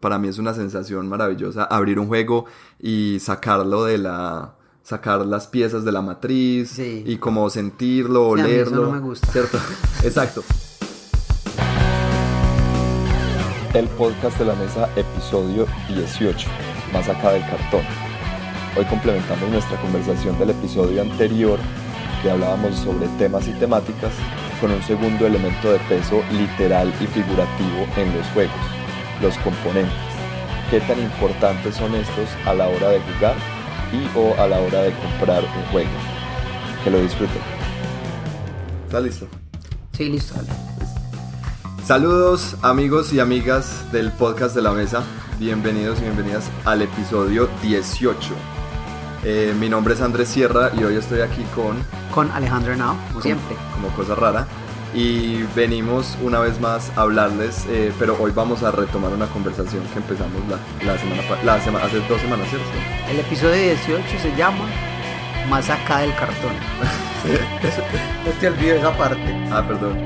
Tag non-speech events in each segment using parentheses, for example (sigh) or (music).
para mí es una sensación maravillosa abrir un juego y sacarlo de la sacar las piezas de la matriz Sí. y como sentirlo, Sí, a mí eso olerlo, no me gusta. ¿cierto? (laughs) Exacto. El podcast de la mesa, episodio 18, más acá del cartón. Hoy complementamos nuestra conversación del episodio anterior, que hablábamos sobre temas y temáticas, con un segundo elemento de peso literal y figurativo en los juegos, los componentes. ¿Qué tan importantes son estos a la hora de jugar y o a la hora de comprar un juego? Que lo disfruten. ¿Está listo? Sí, listo, dale. Saludos amigos y amigas del podcast de la mesa. Bienvenidos y bienvenidas al episodio 18. Eh, mi nombre es Andrés Sierra y hoy estoy aquí con Con Alejandro Henao, como como- siempre. Como cosa rara. Y venimos una vez más a hablarles, eh, pero hoy vamos a retomar una conversación que empezamos la, la semana, la sema- hace dos semanas, ¿cierto? El episodio 18 se llama Más acá del cartón. (laughs) no te olvides esa parte. Ah, perdón.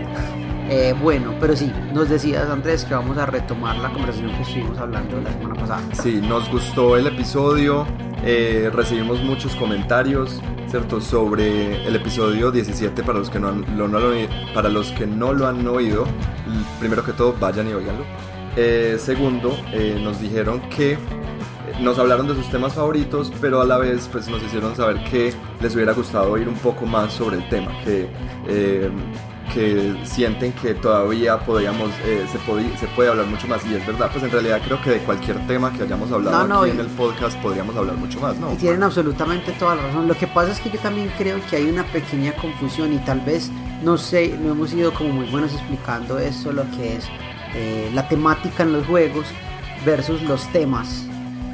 Eh, bueno, pero sí, nos decías Andrés que vamos a retomar la conversación que estuvimos hablando la semana pasada. Sí, nos gustó el episodio, eh, recibimos muchos comentarios, ¿cierto? Sobre el episodio 17 para los que no, han- lo, no para los que no lo han oído. Primero que todo, vayan y oiganlo. Eh, segundo, eh, nos dijeron que eh, nos hablaron de sus temas favoritos, pero a la vez pues nos hicieron saber que les hubiera gustado oír un poco más sobre el tema, que, eh, que sienten que todavía podríamos, eh, se, podí- se puede hablar mucho más. Y es verdad, pues en realidad creo que de cualquier tema que hayamos hablado No, no, aquí en el podcast podríamos hablar mucho más, ¿no? Y tienen absolutamente toda la razón. Lo que pasa es que yo también creo que hay una pequeña confusión y tal vez, no sé, no hemos sido como muy buenos explicando esto, lo que es eh, la temática en los juegos versus los temas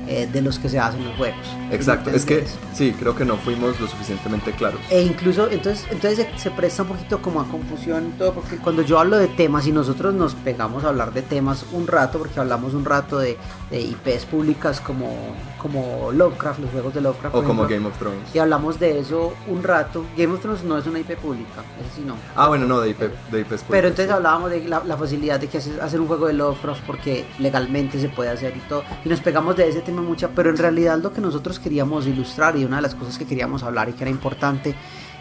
eh, de los que se hacen los juegos. Exacto, es que sí, creo que no fuimos lo suficientemente claros. E incluso, entonces, entonces se, se presta un poquito como a confusión y todo, porque cuando yo hablo de temas y nosotros nos pegamos a hablar de temas un rato, porque hablamos un rato de, de IPs públicas como, como Lovecraft, los juegos de Lovecraft. O como ejemplo, Game of Thrones. Y hablamos de eso un rato. Game of Thrones no es una IP pública, eso sí no. Ah, bueno, no, de IP, de IPs Pero públicas, entonces sí. hablábamos de la, la facilidad de que hacer un juego de Lovecraft porque legalmente se puede hacer y todo. Y nos pegamos de ese tema mucho, pero en realidad lo que nosotros queríamos ilustrar y una de las cosas que queríamos hablar y que era importante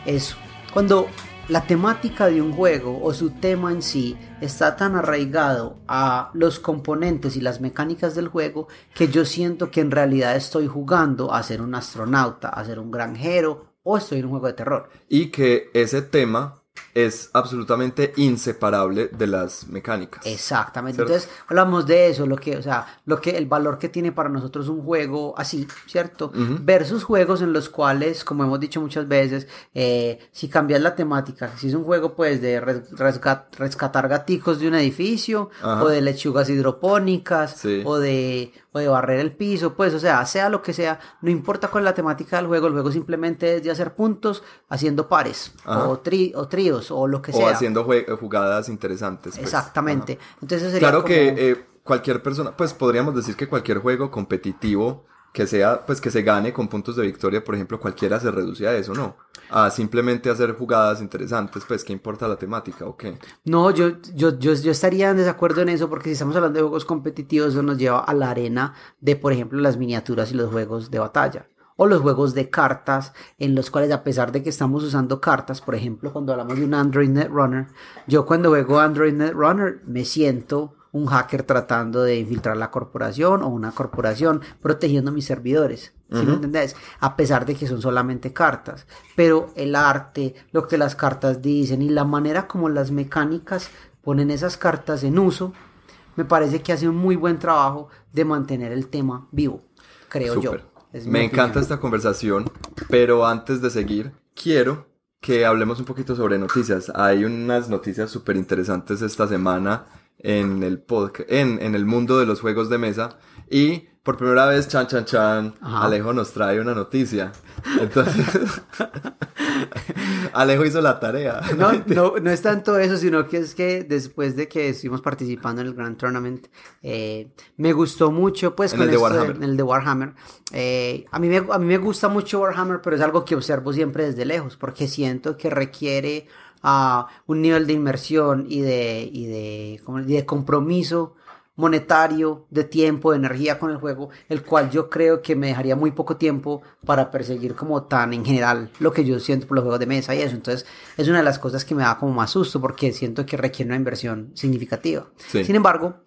es cuando la temática de un juego o su tema en sí está tan arraigado a los componentes y las mecánicas del juego que yo siento que en realidad estoy jugando a ser un astronauta, a ser un granjero o estoy en un juego de terror. Y que ese tema es absolutamente inseparable de las mecánicas. Exactamente. ¿Cierto? Entonces hablamos de eso, lo que, o sea, lo que el valor que tiene para nosotros un juego así, ¿cierto? Versus juegos en los cuales, como hemos dicho muchas veces, eh, si cambias la temática, si es un juego pues de rescatar gaticos de un edificio, Ajá. o de lechugas hidropónicas, Sí. o de o de barrer el piso, pues, o sea, sea lo que sea, no importa cuál es la temática del juego, el juego simplemente es de hacer puntos haciendo pares, Ajá. o, tri- o tríos, o lo que o sea. haciendo jue- jugadas interesantes. pues. Exactamente. Ajá. Entonces sería Claro como- que eh, cualquier persona, pues podríamos decir que cualquier juego competitivo que sea, pues que se gane con puntos de victoria, por ejemplo, cualquiera se reduce a eso, ¿no? A simplemente hacer jugadas interesantes, pues, ¿qué importa la temática o qué? No, yo, yo, yo, yo estaría en desacuerdo en eso porque si estamos hablando de juegos competitivos, eso nos lleva a la arena de, por ejemplo, las miniaturas y los juegos de batalla. O los juegos de cartas, en los cuales a pesar de que estamos usando cartas, por ejemplo, cuando hablamos de un Android Netrunner, yo cuando juego Android Netrunner me siento un hacker tratando de infiltrar la corporación o una corporación protegiendo mis servidores. ¿Sí me entendés? A pesar de que son solamente cartas. Pero el arte, lo que las cartas dicen y la manera como las mecánicas ponen esas cartas en uso, me parece que hace un muy buen trabajo de mantener el tema vivo, creo yo. Es Me opinión. encanta esta conversación, pero antes de seguir, quiero que hablemos un poquito sobre noticias. Hay unas noticias súper interesantes esta semana en el podcast, en, en el mundo de los juegos de mesa. Y por primera vez, chan, chan, chan, Ajá. Alejo nos trae una noticia. Entonces, (laughs) Alejo hizo la tarea. No, no, no es tanto eso, sino que es que después de que estuvimos participando en el Grand Tournament, eh, me gustó mucho, pues, En el de Warhammer. en el de Warhammer. Eh, a, mí me, a mí me gusta mucho Warhammer, pero es algo que observo siempre desde lejos, porque siento que requiere ah, un nivel de inmersión y de, y de, y de compromiso monetario, de tiempo, de energía con el juego, el cual yo creo que me dejaría muy poco tiempo para perseguir como tan en general lo que yo siento por los juegos de mesa y eso. Entonces es una de las cosas que me da como más susto porque siento que requiere una inversión significativa. Sin embargo,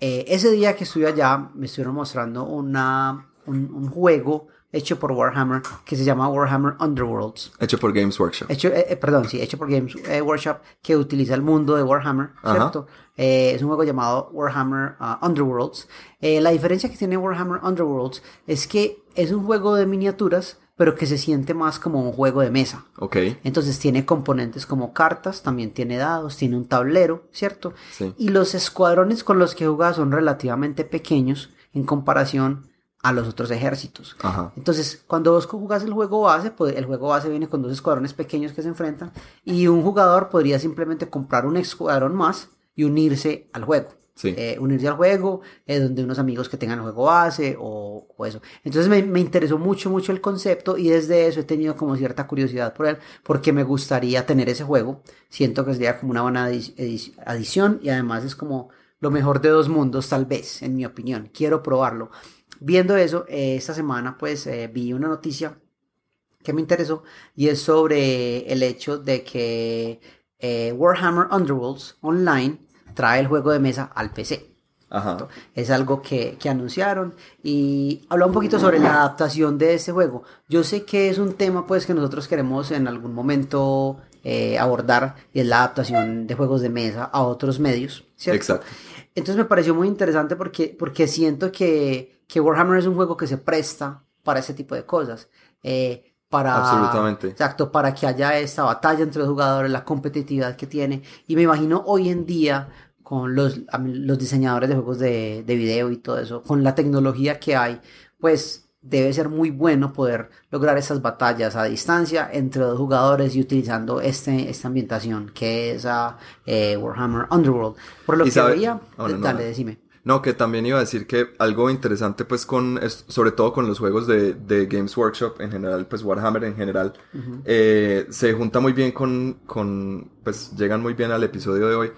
eh, ese día que estuve allá me estuvieron mostrando una, un juego hecho por Warhammer que se llama Warhammer Underworlds. Hecho por Games Workshop. Hecho, eh, eh, perdón, sí, hecho por Games eh, Workshop que utiliza el mundo de Warhammer, ¿cierto? es un juego llamado Warhammer uh, Underworlds. la diferencia que tiene Warhammer Underworlds es que es un juego de miniaturas pero que se siente más como un juego de mesa. Ok. Entonces tiene componentes como cartas, también tiene dados, tiene un tablero, ¿cierto? Sí. Y los escuadrones con los que juega son relativamente pequeños en comparación a los otros ejércitos. Entonces, cuando vos jugás el juego base, pues el juego base viene con dos escuadrones pequeños que se enfrentan y un jugador podría simplemente comprar un escuadrón más y unirse al juego. Eh, unirse al juego, eh, donde unos amigos que tengan el juego base o, eso. Entonces me, me, interesó mucho, mucho el concepto y desde eso he tenido como cierta curiosidad por él, porque me gustaría tener ese juego. Siento que sería como una buena adición y además es como lo mejor de dos mundos, tal vez, en mi opinión. Quiero probarlo viendo eso, eh, esta semana pues eh, vi una noticia que me interesó y es sobre el hecho de que eh, Warhammer Underworlds Online trae el juego de mesa al PC. Es algo que, que, anunciaron y habla un poquito sobre la adaptación de este juego. Yo sé que es un tema pues que nosotros queremos en algún momento abordar y es la adaptación de juegos de mesa a otros medios, ¿cierto? Exacto. Entonces me pareció muy interesante porque, porque siento que, que Warhammer es un juego que se presta para ese tipo de cosas. Eh, para, Absolutamente. Exacto, para que haya esta batalla entre los jugadores, la competitividad que tiene. Y me imagino hoy en día con los, los diseñadores de juegos de, de video y todo eso, con la tecnología que hay, pues debe ser muy bueno poder lograr esas batallas a distancia entre dos jugadores y utilizando este, esta ambientación que es a eh, Warhammer Underworld. Por lo que veía, oh, dale, decime. No, que también iba a decir que algo interesante, pues, con, sobre todo con los juegos de, de Games Workshop en general, pues, Warhammer en general, eh, se junta muy bien con, con, pues, llegan muy bien al episodio de hoy,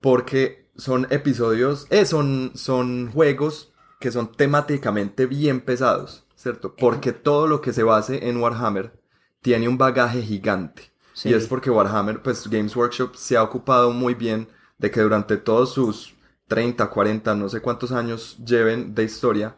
porque son episodios, eh, son, son juegos que son temáticamente bien pesados, ¿cierto? Porque todo lo que se base en Warhammer tiene un bagaje gigante. Y es porque Warhammer, pues Games Workshop se ha ocupado muy bien de que durante todos sus 30, 40, no sé cuántos años lleven de historia,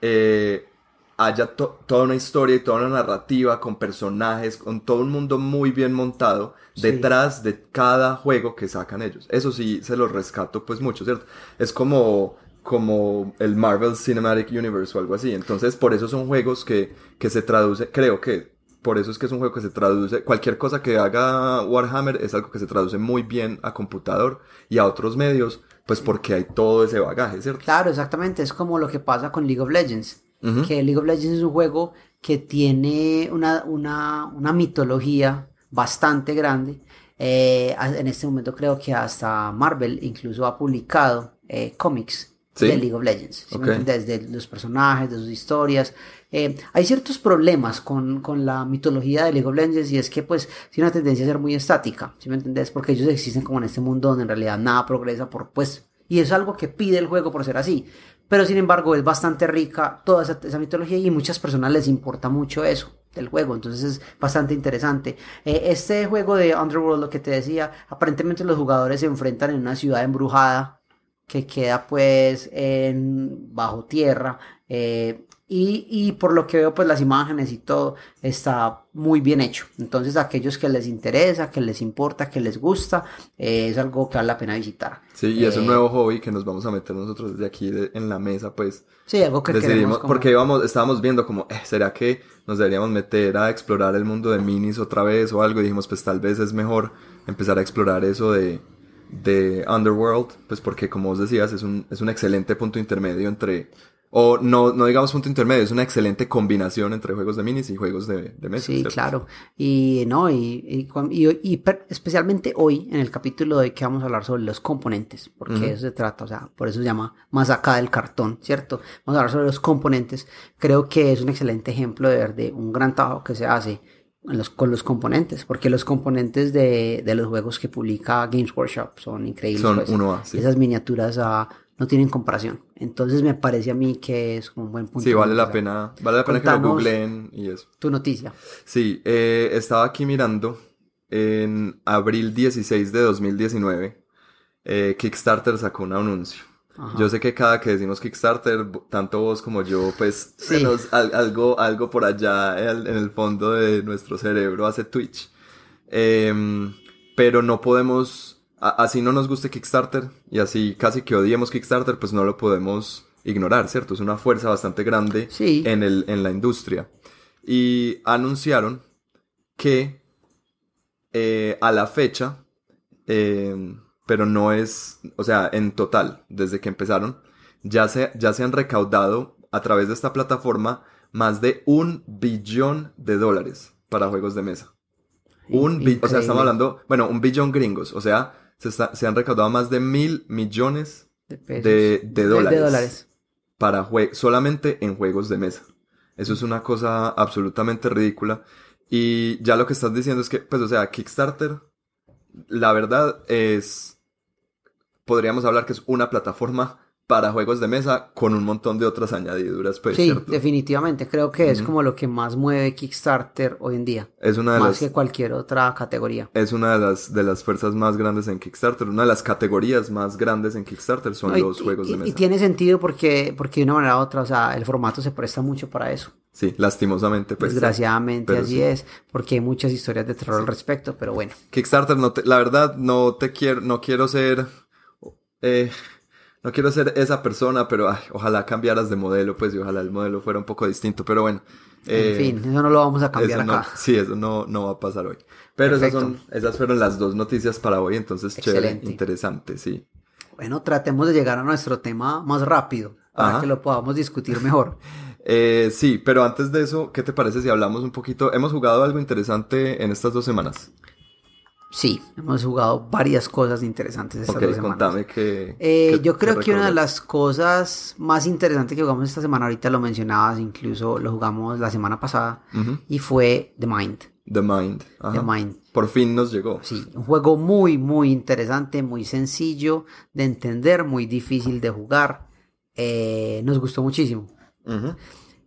eh, haya toda una historia y toda una narrativa con personajes, con todo un mundo muy bien montado detrás de cada juego que sacan ellos. Eso sí, se los rescato pues mucho, ¿cierto? Es como como el Marvel Cinematic Universe o algo así. Entonces, por eso son juegos que, que se traduce, creo que por eso es que es un juego que se traduce, cualquier cosa que haga Warhammer es algo que se traduce muy bien a computador y a otros medios, pues porque hay todo ese bagaje, ¿cierto? Claro, exactamente, es como lo que pasa con League of Legends, que League of Legends es un juego que tiene una, una, una mitología bastante grande. Eh, en este momento creo que hasta Marvel incluso ha publicado eh, cómics de League of Legends. Desde los personajes, de sus historias. Eh, hay ciertos problemas con, con, la mitología de League of Legends y es que pues tiene una tendencia a ser muy estática, ¿sí me entendés? Porque ellos existen como en este mundo donde en realidad nada progresa por pues... Y es algo que pide el juego por ser así. Pero sin embargo es bastante rica toda esa, mitología y muchas personas les importa mucho eso del juego, entonces es bastante interesante. Eh, este juego de Underworld, lo que te decía, aparentemente los jugadores se enfrentan en una ciudad embrujada que queda pues en bajo tierra eh, y, y, por lo que veo pues las imágenes y todo está muy bien hecho. Entonces aquellos que les interesa que les importa que les gusta eh, es algo que vale la pena visitar. Sí y es un eh, nuevo hobby que nos vamos a meter nosotros desde aquí en la mesa pues sí algo que decidimos porque íbamos estábamos viendo como será que nos deberíamos meter a explorar el mundo de minis otra vez o algo y dijimos pues tal vez es mejor empezar a explorar eso de de Underworld, pues porque como vos decías, es un, es un excelente punto intermedio entre, o no, no digamos punto intermedio, es una excelente combinación entre juegos de minis y juegos de, de mesa. Sí, claro. Y no, y, y, especialmente hoy, en el capítulo de que vamos a hablar sobre los componentes, porque eso se trata, o sea, por eso se llama más acá del cartón, ¿cierto? Vamos a hablar sobre los componentes. Creo que es un excelente ejemplo de ver de un gran trabajo que se hace con los componentes, porque los componentes de, de, los juegos que publica Games Workshop son increíbles. Son pues. uno a, sí. Esas miniaturas a no tienen comparación. Entonces me parece a mí que es un buen punto. Sí, vale la pena, vale la pena que lo googleen y eso. Tu noticia. Sí, eh, estaba aquí mirando en abril 16 de 2019, eh, Kickstarter sacó un anuncio. Ajá. Yo sé que cada que decimos Kickstarter, tanto vos como yo, pues Sí. nos- al- algo, algo por allá en el, fondo de nuestro cerebro hace Twitch. Em, pero no podemos, a- así no nos guste Kickstarter y así casi que odiemos Kickstarter, pues no lo podemos ignorar, ¿cierto? Es una fuerza bastante grande Sí. en, el, en la industria. Y anunciaron que eh, a la fecha, eh, pero no es, o sea, en total, desde que empezaron, ya se, ya se han recaudado a través de esta plataforma más de un billón de dólares para juegos de mesa. Un bi- o sea, estamos hablando, bueno, un billón gringos, o sea, se, está- se han recaudado más de mil millones de, de- de dólares. dólares. para jue- solamente en juegos de mesa. Eso es una cosa absolutamente ridícula. Y ya lo que estás diciendo es que, pues, o sea, Kickstarter, la verdad es, podríamos hablar que es una plataforma para juegos de mesa con un montón de otras añadiduras, pues, Sí, ¿cierto? definitivamente. Creo que es como lo que más mueve Kickstarter hoy en día. Es una de Más las, que cualquier otra categoría. es una de las, de las fuerzas más grandes en Kickstarter, una de las categorías más grandes en Kickstarter son No, y- los juegos y, de y mesa. tiene sentido porque, porque de una manera u otra, o sea, el formato se presta mucho para eso. Sí, lastimosamente, pues. Desgraciadamente así sí. es, porque hay muchas historias de terror al respecto, pero bueno. Kickstarter, no te- la verdad, no te quiero, no quiero ser, eh, no quiero ser esa persona, pero ay, ojalá cambiaras de modelo, pues, y ojalá el modelo fuera un poco distinto, pero bueno. eh, en fin, eso no lo vamos a cambiar no- acá. sí, eso no, no va a pasar hoy. Pero esas, Perfecto. son, esas fueron las dos noticias para hoy, entonces chévere, Excelente. interesante, sí. Bueno, tratemos de llegar a nuestro tema más rápido, para Ajá. que lo podamos discutir mejor. (laughs) Eh, sí, pero antes de eso, ¿qué te parece si hablamos un poquito? Hemos jugado algo interesante en estas dos semanas. Sí, hemos jugado varias cosas interesantes estas Ok, dos semanas. contame que... Eh, yo creo que una de las cosas más interesantes que jugamos esta semana, ahorita lo mencionabas, incluso lo jugamos la semana pasada, y fue The Mind. The Mind. ajá. The Mind. Por fin nos llegó. Sí, un juego muy, muy interesante, muy sencillo de entender, muy difícil de jugar. Eh, nos gustó muchísimo. Ujú.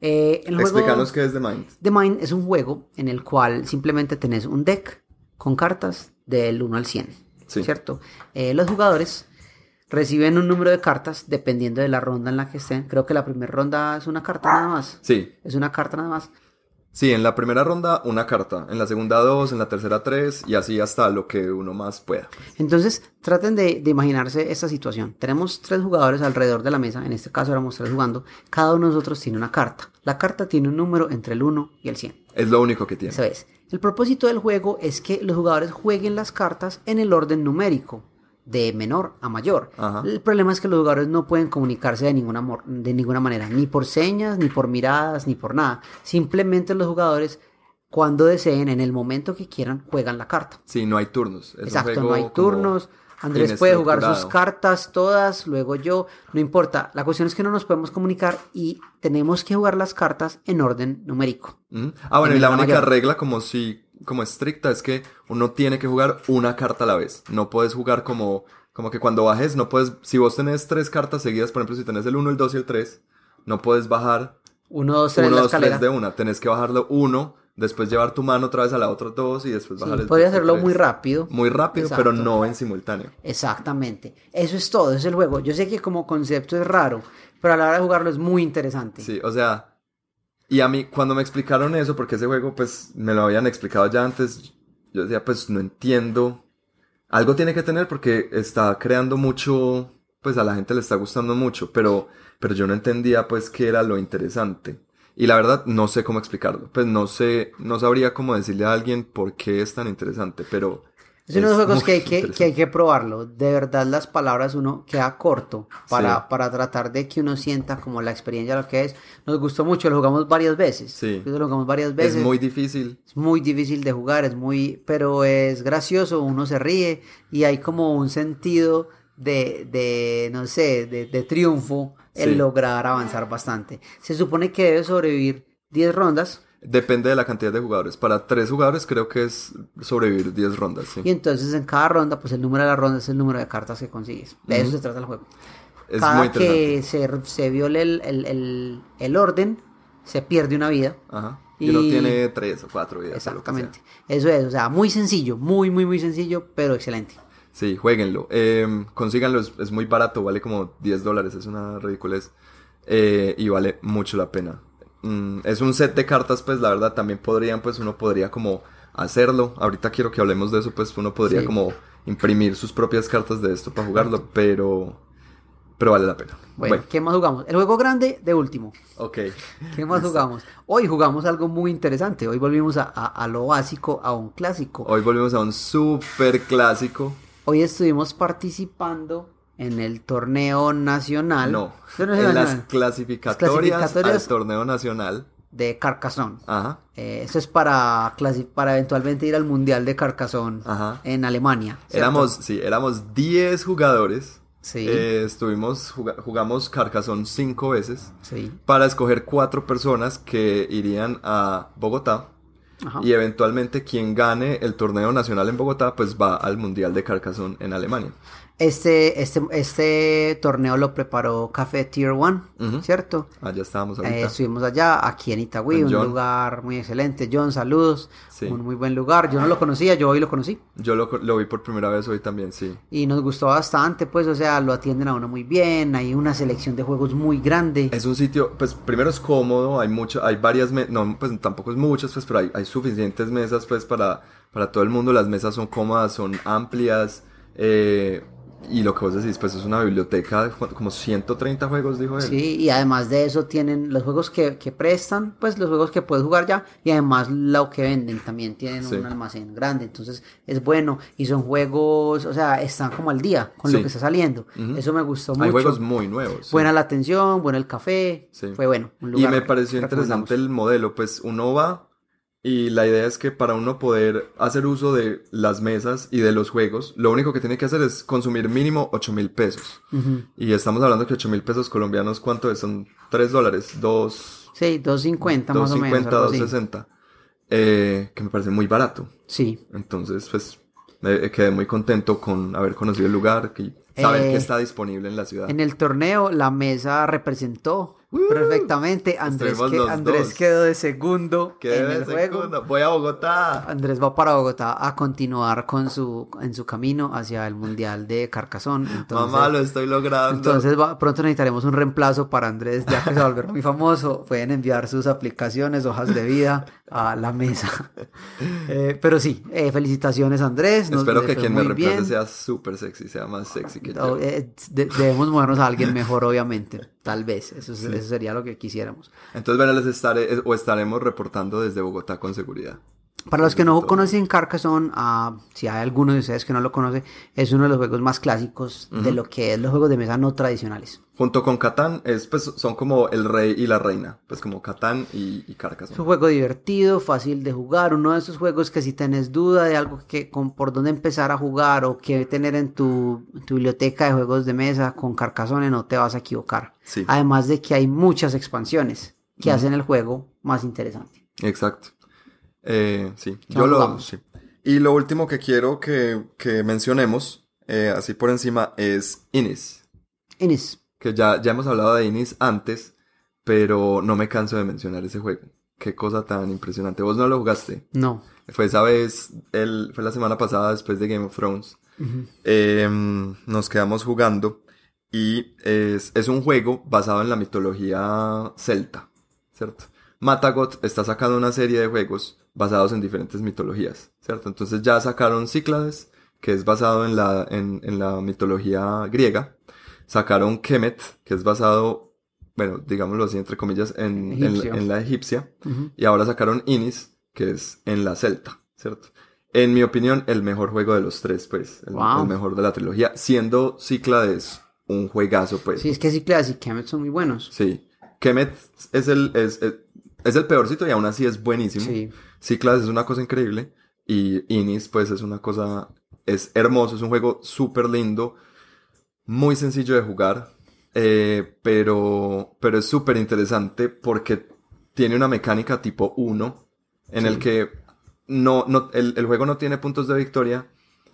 Eh, el juego qué es The Mind. The Mind es un juego en el cual simplemente tenés un deck con cartas del 1 al 100. Sí. ¿Cierto? Eh, los jugadores reciben un número de cartas dependiendo de la ronda en la que estén. Creo que la primera ronda es una carta nada más. Sí, Es una carta nada más. Sí, en la primera ronda una carta, en la segunda dos, en la tercera tres y así hasta lo que uno más pueda. Entonces, traten de, de imaginarse esta situación. Tenemos tres jugadores alrededor de la mesa, en este caso éramos tres jugando. Cada uno de nosotros tiene una carta. La carta tiene un número entre el 1 y el 100. Es lo único que tiene. Eso es. El propósito del juego es que los jugadores jueguen las cartas en el orden numérico, de menor a mayor. Ajá. El problema es que los jugadores no pueden comunicarse de ninguna, de ninguna manera, ni por señas, ni por miradas, ni por nada. Simplemente los jugadores, cuando deseen, en el momento que quieran, juegan la carta. Sí, no hay turnos. Es Exacto, no hay turnos. Andrés puede jugar sus cartas todas, luego yo, no importa. La cuestión es que no nos podemos comunicar y tenemos que jugar las cartas en orden numérico. Ah, bueno, En y la la única mayor. regla como si, como estricta es que uno tiene que jugar una carta a la vez. No puedes jugar como, como que cuando bajes, no puedes, si vos tenés tres cartas seguidas, por ejemplo, si tenés el 1, el 2 y el 3, no puedes bajar Uno, dos, tres, 1, la 2, escalera. 3 de una. Tenés que bajarlo uno, después llevar tu mano otra vez a la otra dos y después Sí, bajar el podría hacerlo tres. muy rápido. Muy rápido, Exacto. pero no en simultáneo. Exactamente. Eso es todo, es el juego. Yo sé que como concepto es raro, pero a la hora de jugarlo es muy interesante. Sí, o sea, y a mí cuando me explicaron eso, porque ese juego pues me lo habían explicado ya antes, yo decía pues no entiendo. Algo tiene que tener porque está creando mucho, pues a la gente le está gustando mucho, pero, pero yo no entendía pues qué era lo interesante. Y la verdad no sé cómo explicarlo. Pues no sé, no sabría cómo decirle a alguien por qué es tan interesante, pero... Es uno de los juegos que hay que, que hay que probarlo. De verdad, las palabras uno queda corto para, Sí. para tratar de que uno sienta como la experiencia lo que es. Nos gustó mucho, lo jugamos varias veces. Sí. Lo jugamos varias veces. Es muy difícil. Es muy difícil de jugar, es muy, pero es gracioso, uno se ríe y hay como un sentido de, de no sé, de, de triunfo el Sí. lograr avanzar bastante. Se supone que debe sobrevivir 10 rondas Depende de la cantidad de jugadores. Para tres jugadores creo que es sobrevivir 10 rondas, sí. y entonces en cada ronda, pues el número de la ronda es el número de cartas que consigues. De eso se trata el juego. Es cada muy que se, se viole el, el- el- el orden, se pierde una vida. Ajá. Y, uno tiene tres o cuatro vidas. Exactamente. Eso es, o sea, muy sencillo, muy, muy, muy sencillo, pero excelente. Sí, jueguenlo. Eh, consíganlo, es, es muy barato, vale como 10 dólares, es una ridiculez. Eh, y vale mucho la pena. Mm, es un set de cartas, pues la verdad también podrían, pues uno podría como hacerlo. Ahorita quiero que hablemos de eso, pues uno podría Sí. como imprimir sus propias cartas de esto para jugarlo, pero, pero vale la pena. Bueno, Bueno, ¿qué más jugamos? El juego grande de último. ok. (laughs) ¿Qué más jugamos? Hoy jugamos algo muy interesante. Hoy volvimos a, a- a lo básico, a un clásico. Hoy volvemos a un super clásico. Hoy estuvimos participando en el torneo nacional. No, (laughs) Torneo en las nacional clasificatorias, clasificatorias. al torneo nacional. de Carcassonne. Ajá. Eh, eso es para, para eventualmente ir al Mundial de Carcassonne Ajá. en Alemania. ¿cierto? Éramos, sí, éramos 10 jugadores. Sí. Eh, estuvimos, juga- jugamos Carcassonne cinco veces Sí. para escoger cuatro personas que irían a Bogotá Ajá. y eventualmente quien gane el torneo nacional en Bogotá pues va al Mundial de Carcassonne en Alemania. Este, este, este torneo lo preparó Café Tier 1, Ujú. ¿cierto? Allá estábamos Eh, ahorita. estuvimos allá, aquí en Itagüí, un John. lugar muy excelente. John, saludos. Sí. Un muy buen lugar. Yo no lo conocía, yo hoy lo conocí. Yo lo, lo vi por primera vez hoy también, sí. Y nos gustó bastante, pues, o sea, lo atienden a uno muy bien. Hay una selección de juegos muy grande. Es un sitio, pues primero es cómodo, hay mucho, hay varias, no, pues tampoco es muchas, pues, pero hay, hay suficientes mesas, pues, para, para todo el mundo. Las mesas son cómodas, son amplias, eh, y lo que vos decís, pues es una biblioteca de como 130 juegos, dijo él. Sí, y además de eso tienen los juegos que, que prestan, pues los juegos que puedes jugar ya, y además lo que venden también tienen Sí. un almacén grande, entonces es bueno, y son juegos, o sea, están como al día con lo que está saliendo. Eso me gustó mucho. Hay juegos muy nuevos. sí. Buena la atención, bueno el café, Sí. fue bueno. un Y me pareció interesante el modelo, pues uno va y la idea es que para uno poder hacer uso de las mesas y de los juegos, lo único que tiene que hacer es consumir mínimo 8 mil pesos. Y estamos hablando que 8 mil pesos colombianos, ¿cuánto es? Son 3 dólares, 2, Sí, 250 más o menos. 250, algo así. 260. Eh, que me parece muy barato. Sí, Entonces, pues, me quedé muy contento con haber conocido el lugar, que saber Eh, que está disponible en la ciudad. En el torneo la mesa representó perfectamente. Andrés, que- Andrés quedó de segundo Quedé en de el juego. segundo. Voy a Bogotá. Andrés va para Bogotá a continuar con su en su camino hacia el mundial de. Entonces, Mamá, lo estoy logrando. entonces va- pronto necesitaremos un reemplazo para Andrés, ya que se volver muy famoso. Pueden enviar sus aplicaciones, hojas de vida a la mesa. (laughs) Eh, pero sí, eh, felicitaciones Andrés. nos- Espero que quien me reemplace bien. sea súper sexy, sea más sexy que No, yo. eh, de- debemos movernos a alguien mejor, obviamente. Tal vez. Eso, es- eso sería lo que quisiéramos. Entonces, bueno, les estaré o estaremos reportando desde Bogotá con seguridad. Para los que no conocen Carcassonne, ah, si hay alguno de ustedes que no lo conoce, es uno de los juegos más clásicos de lo que es los juegos de mesa no tradicionales. Junto con Catán, es, pues, son como el rey y la reina. Pues como Catán y, y Es Carcassonne. un juego divertido, fácil de jugar, uno de esos juegos que si tenés duda de algo que con por dónde empezar a jugar o qué tener en tu, en tu biblioteca de juegos de mesa con Carcassonne no te vas a equivocar. Sí, Además de que hay muchas expansiones que hacen el juego más interesante. exacto. Eh, sí, ¿Qué yo lo... Sí. Y lo último que quiero que, que mencionemos, eh, así por encima, es Inis. Inés, Que ya, ya hemos hablado de Inis antes, pero no me canso de mencionar ese juego. Qué cosa tan impresionante. ¿Vos no lo jugaste? no. Fue esa vez, el, fue la semana pasada después de Game of Thrones. Em, nos quedamos jugando y es, es un juego basado en la mitología celta, ¿cierto? Matagot está sacando una serie de juegos basados en diferentes mitologías, ¿cierto? Entonces ya sacaron Cíclades, que es basado en la, en, en la mitología griega. Sacaron Kemet, que es basado, bueno, digámoslo así, entre comillas, en, en, la egipcia. Y ahora sacaron Inis, que es en la celta, ¿cierto? En mi opinión, el mejor juego de los tres, pues. El, Wow. el mejor de la trilogía. Siendo Cíclades un juegazo, pues. Sí, es que Ciclas y Kemet son muy buenos. Sí. Kemet es el, es, es, es el peorcito y aún así es buenísimo. Sí. Cíclades es una cosa increíble. Y Inis, pues, es una cosa. Es hermoso, es un juego súper lindo. Muy sencillo de jugar. eh, pero, pero es súper interesante porque tiene una mecánica tipo 1 en el que no, no, el, el juego no tiene puntos de victoria,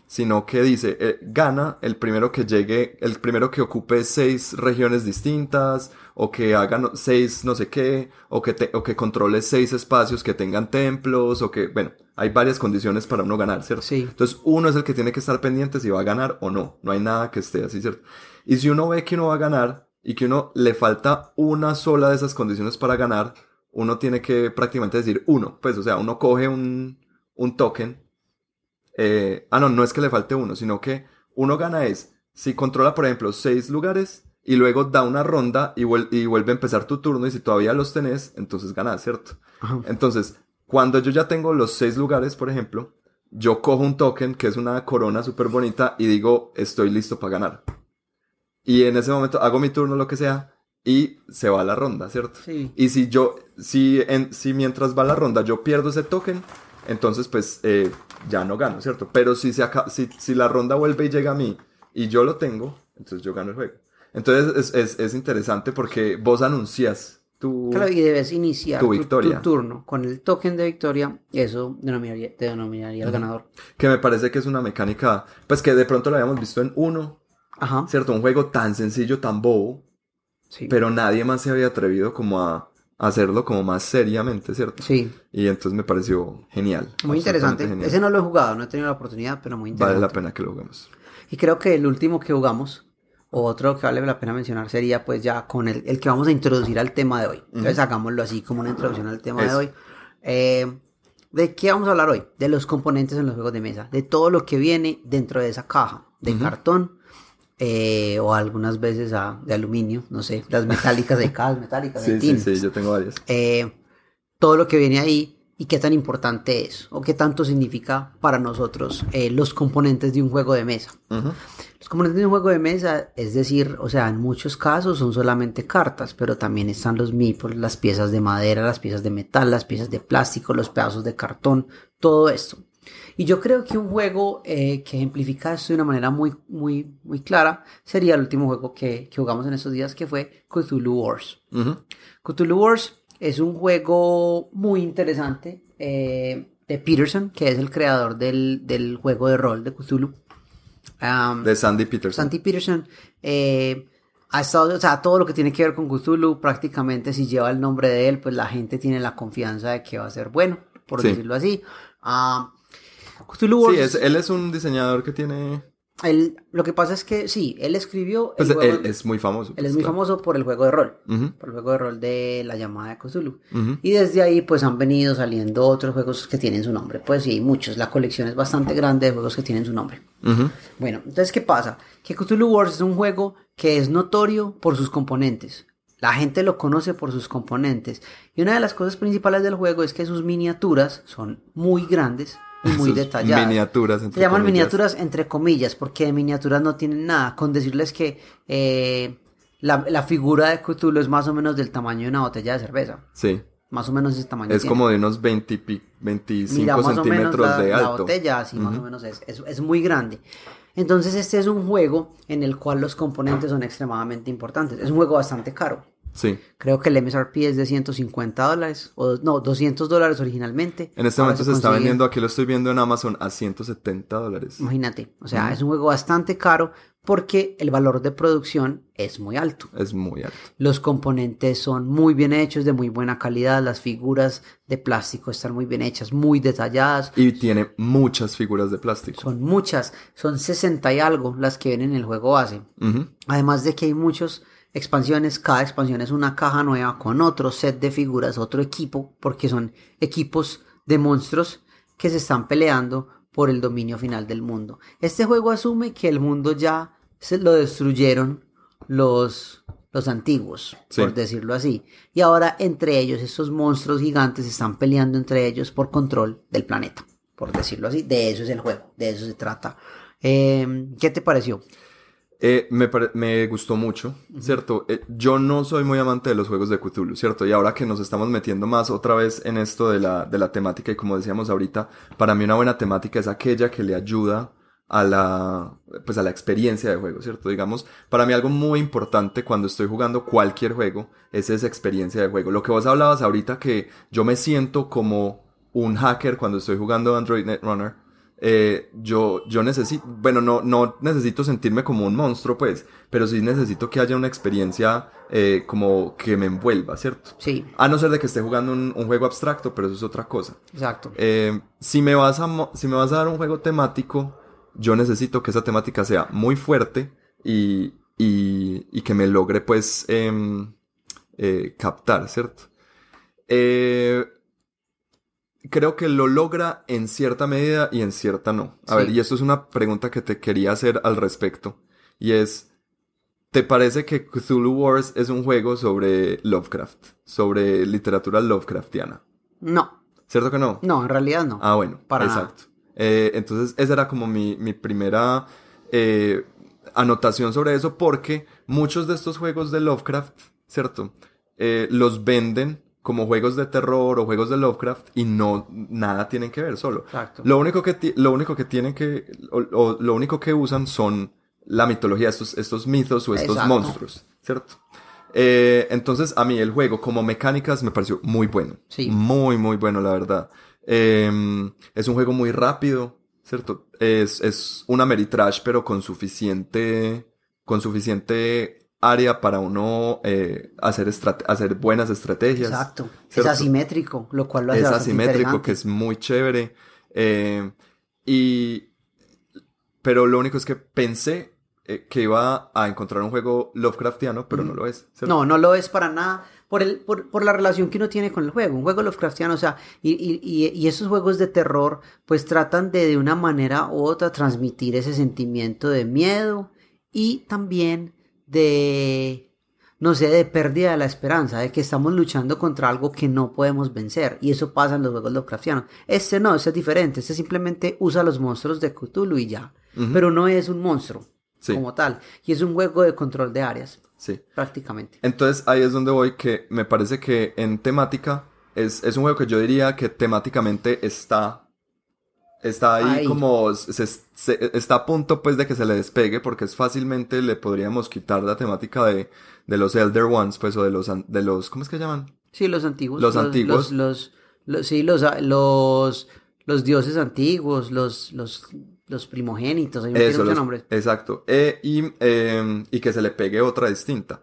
sino que dice, eh, gana el primero que llegue, el primero que ocupe seis regiones distintas, o que haga no- seis no sé qué, o que, te- o que controle seis espacios que tengan templos, o que, bueno, hay varias condiciones para uno ganar, ¿cierto? Sí. Entonces uno es el que tiene que estar pendiente si va a ganar o no, no hay nada que esté así, ¿cierto? Y si uno ve que uno va a ganar y que uno le falta una sola de esas condiciones para ganar, uno tiene que prácticamente decir uno, pues, o sea, uno coge un, un token, eh, ah, no, no es que le falte uno, sino que uno gana es, si controla, por ejemplo, seis lugares y luego da una ronda y, vuel- y vuelve a empezar tu turno y si todavía los tenés, entonces ganas, ¿cierto? Ajá. Entonces, cuando yo ya tengo los seis lugares, por ejemplo, yo cojo un token que es una corona súper bonita y digo, estoy listo para ganar. Y en ese momento hago mi turno, lo que sea, y se va la ronda, ¿cierto? Sí. Y si yo, si, en, si mientras va la ronda yo pierdo ese token, entonces pues eh, ya no gano, ¿cierto? Pero si, se aca- si, si la ronda vuelve y llega a mí y yo lo tengo, entonces yo gano el juego. Entonces es, es, es interesante porque vos anuncias tu... Claro, y debes iniciar Tu victoria. tu turno con el token de victoria. Eso denominaría, te denominaría el ganador. Que me parece que es una mecánica, pues que de pronto la habíamos visto en uno, Ajá. ¿cierto? Un juego tan sencillo, tan bobo, Sí. pero nadie más se había atrevido como a hacerlo como más seriamente, ¿cierto? Sí. Y entonces me pareció genial. Muy interesante. genial. Ese no lo he jugado, no he tenido la oportunidad, pero muy Vale interesante. la pena que lo juguemos. Y creo que el último que jugamos, o otro que vale la pena mencionar, sería pues ya con el, el que vamos a introducir al tema de hoy. Entonces hagámoslo así como una introducción al tema de hoy. Eh, ¿De qué vamos a hablar hoy? De los componentes en los juegos de mesa, de todo lo que viene dentro de esa caja, de cartón, eh, o algunas veces a- de aluminio, no sé, las metálicas, hay cajas metálicas, hay (laughs) Sí, sí, tin. sí, yo tengo varias. eh, todo lo que viene ahí y qué tan importante es o qué tanto significa para nosotros eh, los componentes de un juego de mesa. Los componentes de un juego de mesa, es decir, o sea, en muchos casos son solamente cartas, pero también están los meeples, las piezas de madera, las piezas de metal, las piezas de plástico, los pedazos de cartón, todo esto. Y yo creo que un juego eh, que ejemplifica esto de una manera muy, muy, muy clara sería el último juego que, que jugamos en estos días, que fue Cthulhu Wars. Ujú. Cthulhu Wars es un juego muy interesante eh, de Peterson, que es el creador del, del juego de rol de Cthulhu. Um, De Sandy Peterson. Santi Peterson eh, ha estado, o sea, todo lo que tiene que ver con Cthulhu, prácticamente si lleva el nombre de él, pues la gente tiene la confianza de que va a ser bueno, por Sí. decirlo así. Cthulhu Wars, Sí, es, él es un diseñador que tiene... él- lo que pasa es que sí, él escribió, Pues el juego- él es muy famoso. él es pues, muy claro. famoso por el juego de rol, Ujú, por el juego de rol de la llamada de Cthulhu. ujú. Y desde ahí pues han venido saliendo otros juegos que tienen su nombre. Pues sí, muchos. La colección es bastante grande de juegos que tienen su nombre. Ujú. Bueno, entonces ¿qué pasa? Que Cthulhu Wars es un juego que es notorio por sus componentes. La gente lo conoce por sus componentes. Y una de las cosas principales del juego es que sus miniaturas son muy grandes muy Sus detalladas. Miniaturas. Se entre llaman comillas. miniaturas entre comillas, porque de miniaturas no tienen nada. Con decirles que eh, la, la figura de Cthulhu es más o menos del tamaño de una botella de cerveza. Sí. Más o menos ese tamaño. Es tiene. como de unos 20 y pi- 25 Mira, más o menos centímetros la, de la alto. botella, así más o menos es, es, es muy grande. Entonces este es un juego en el cual los componentes son extremadamente importantes. Es un juego bastante caro. Sí. Creo que el MSRP es de 150 dólares, o no, 200 dólares originalmente. En este Ahora momento se está vendiendo, aquí lo estoy viendo en Amazon, a 170 dólares. Imagínate, o sea, es un juego bastante caro porque el valor de producción es muy alto. Es muy alto. Los componentes son muy bien hechos, de muy buena calidad. Las figuras de plástico están muy bien hechas, muy detalladas. Y tiene muchas figuras de plástico. Son muchas, son 60 y algo las que vienen en el juego base. Además de que hay muchas expansiones, cada expansión es una caja nueva con otro set de figuras, otro equipo, porque son equipos de monstruos que se están peleando por el dominio final del mundo. Este juego asume que el mundo ya se lo destruyeron los, los antiguos, Sí. por decirlo así. Y ahora entre ellos, estos monstruos gigantes están peleando entre ellos por control del planeta, por decirlo así. De eso es el juego, de eso se trata. Eh, ¿Qué te pareció? Eh, me, me gustó mucho, ¿cierto? Eh, yo no soy muy amante de los juegos de Cthulhu, ¿cierto? Y ahora que nos estamos metiendo más otra vez en esto de la, de la temática, y como decíamos ahorita, para mí una buena temática es aquella que le ayuda a la, pues a la experiencia de juego, ¿cierto? Digamos, para mí algo muy importante cuando estoy jugando cualquier juego es esa experiencia de juego. Lo que vos hablabas ahorita que yo me siento como un hacker cuando estoy jugando Android Netrunner, eh, yo, yo necesito, bueno, no, no necesito sentirme como un monstruo, pues, pero sí necesito que haya una experiencia eh, como que me envuelva, ¿cierto? Sí, A no ser de que esté jugando un, un juego abstracto, pero eso es otra cosa. exacto. Eh, si, me vas a, si me vas a dar un juego temático, yo necesito que esa temática sea muy fuerte y, y, y que me logre, pues, em, eh, captar, ¿cierto? Eh, creo que lo logra en cierta medida y en cierta no. A Sí. ver, y esto es una pregunta que te quería hacer al respecto. Y es, ¿te parece que Cthulhu Wars es un juego sobre Lovecraft? Sobre literatura Lovecraftiana. No, ¿Cierto que no? no, en realidad no. Ah, bueno, Para nada. exacto. Eh, entonces, esa era como mi, mi primera eh, anotación sobre eso, porque muchos de estos juegos de Lovecraft, ¿cierto? Eh, los venden como juegos de terror o juegos de Lovecraft y no, nada tienen que ver solo. Exacto. Lo único que, lo único que tienen que, o, o lo único que usan son la mitología, estos, estos mitos o estos Exacto. monstruos, ¿cierto? Eh, entonces, a mí el juego como mecánicas me pareció muy bueno. Sí. Muy, muy bueno, la verdad. Eh, es un juego muy rápido, ¿cierto? Es, es una Meritrash, pero con suficiente, con suficiente área para uno eh, hacer, hacer buenas estrategias. Exacto. Es asimétrico, lo cual lo hace Es asimétrico, que es muy chévere. Eh, y, pero lo único es que pensé eh, que iba a encontrar un juego Lovecraftiano, pero no lo es. ¿cierto? No, no lo es para nada. Por, el, por, por la relación que uno tiene con el juego. Un juego Lovecraftiano, o sea, y, y esos juegos de terror, pues tratan de de una manera u otra transmitir ese sentimiento de miedo y también de, no sé, de pérdida de la esperanza, de que estamos luchando contra algo que no podemos vencer. Y eso pasa en los juegos Lovecraftianos. Este no, este es diferente. Este simplemente usa los monstruos de Cthulhu y ya. Pero no es un monstruo Sí. como tal. Y es un juego de control de áreas, Sí. prácticamente. Entonces ahí es donde voy, que me parece que en temática es, es un juego que yo diría que temáticamente está, está ahí, Ahí. como, se, se- está a punto pues de que se le despegue, porque es fácilmente le podríamos quitar la temática de, de los Elder Ones, pues, o de los, de los, ¿cómo es que llaman? Sí, los antiguos. Los antiguos. Los, los, los- sí, los, los, los dioses antiguos, los, los, los primogénitos, hay Eso, muchos los- nombres. exacto. Eh, y, eh, y que se le pegue otra distinta.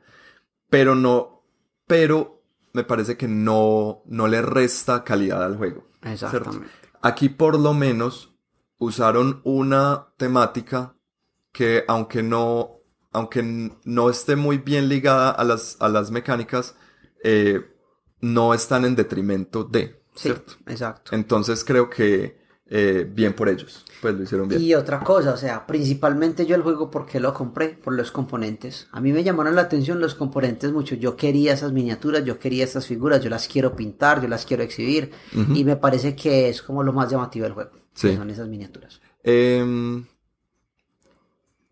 Pero no, pero me parece que no, no le resta calidad al juego. ¿cierto? Aquí por lo menos usaron una temática que aunque no, aunque no esté muy bien ligada a las, a las mecánicas, eh, no están en detrimento de, Sí, ¿cierto? exacto. Entonces creo que eh, bien por ellos, pues lo hicieron bien. Y otra cosa, o sea, principalmente yo el juego porque lo compré, por los componentes. A mí me llamaron la atención los componentes mucho. Yo quería esas miniaturas, yo quería estas figuras, yo las quiero pintar, yo las quiero exhibir. Y me parece que es como lo más llamativo del juego. que Sí. Son esas miniaturas. Em,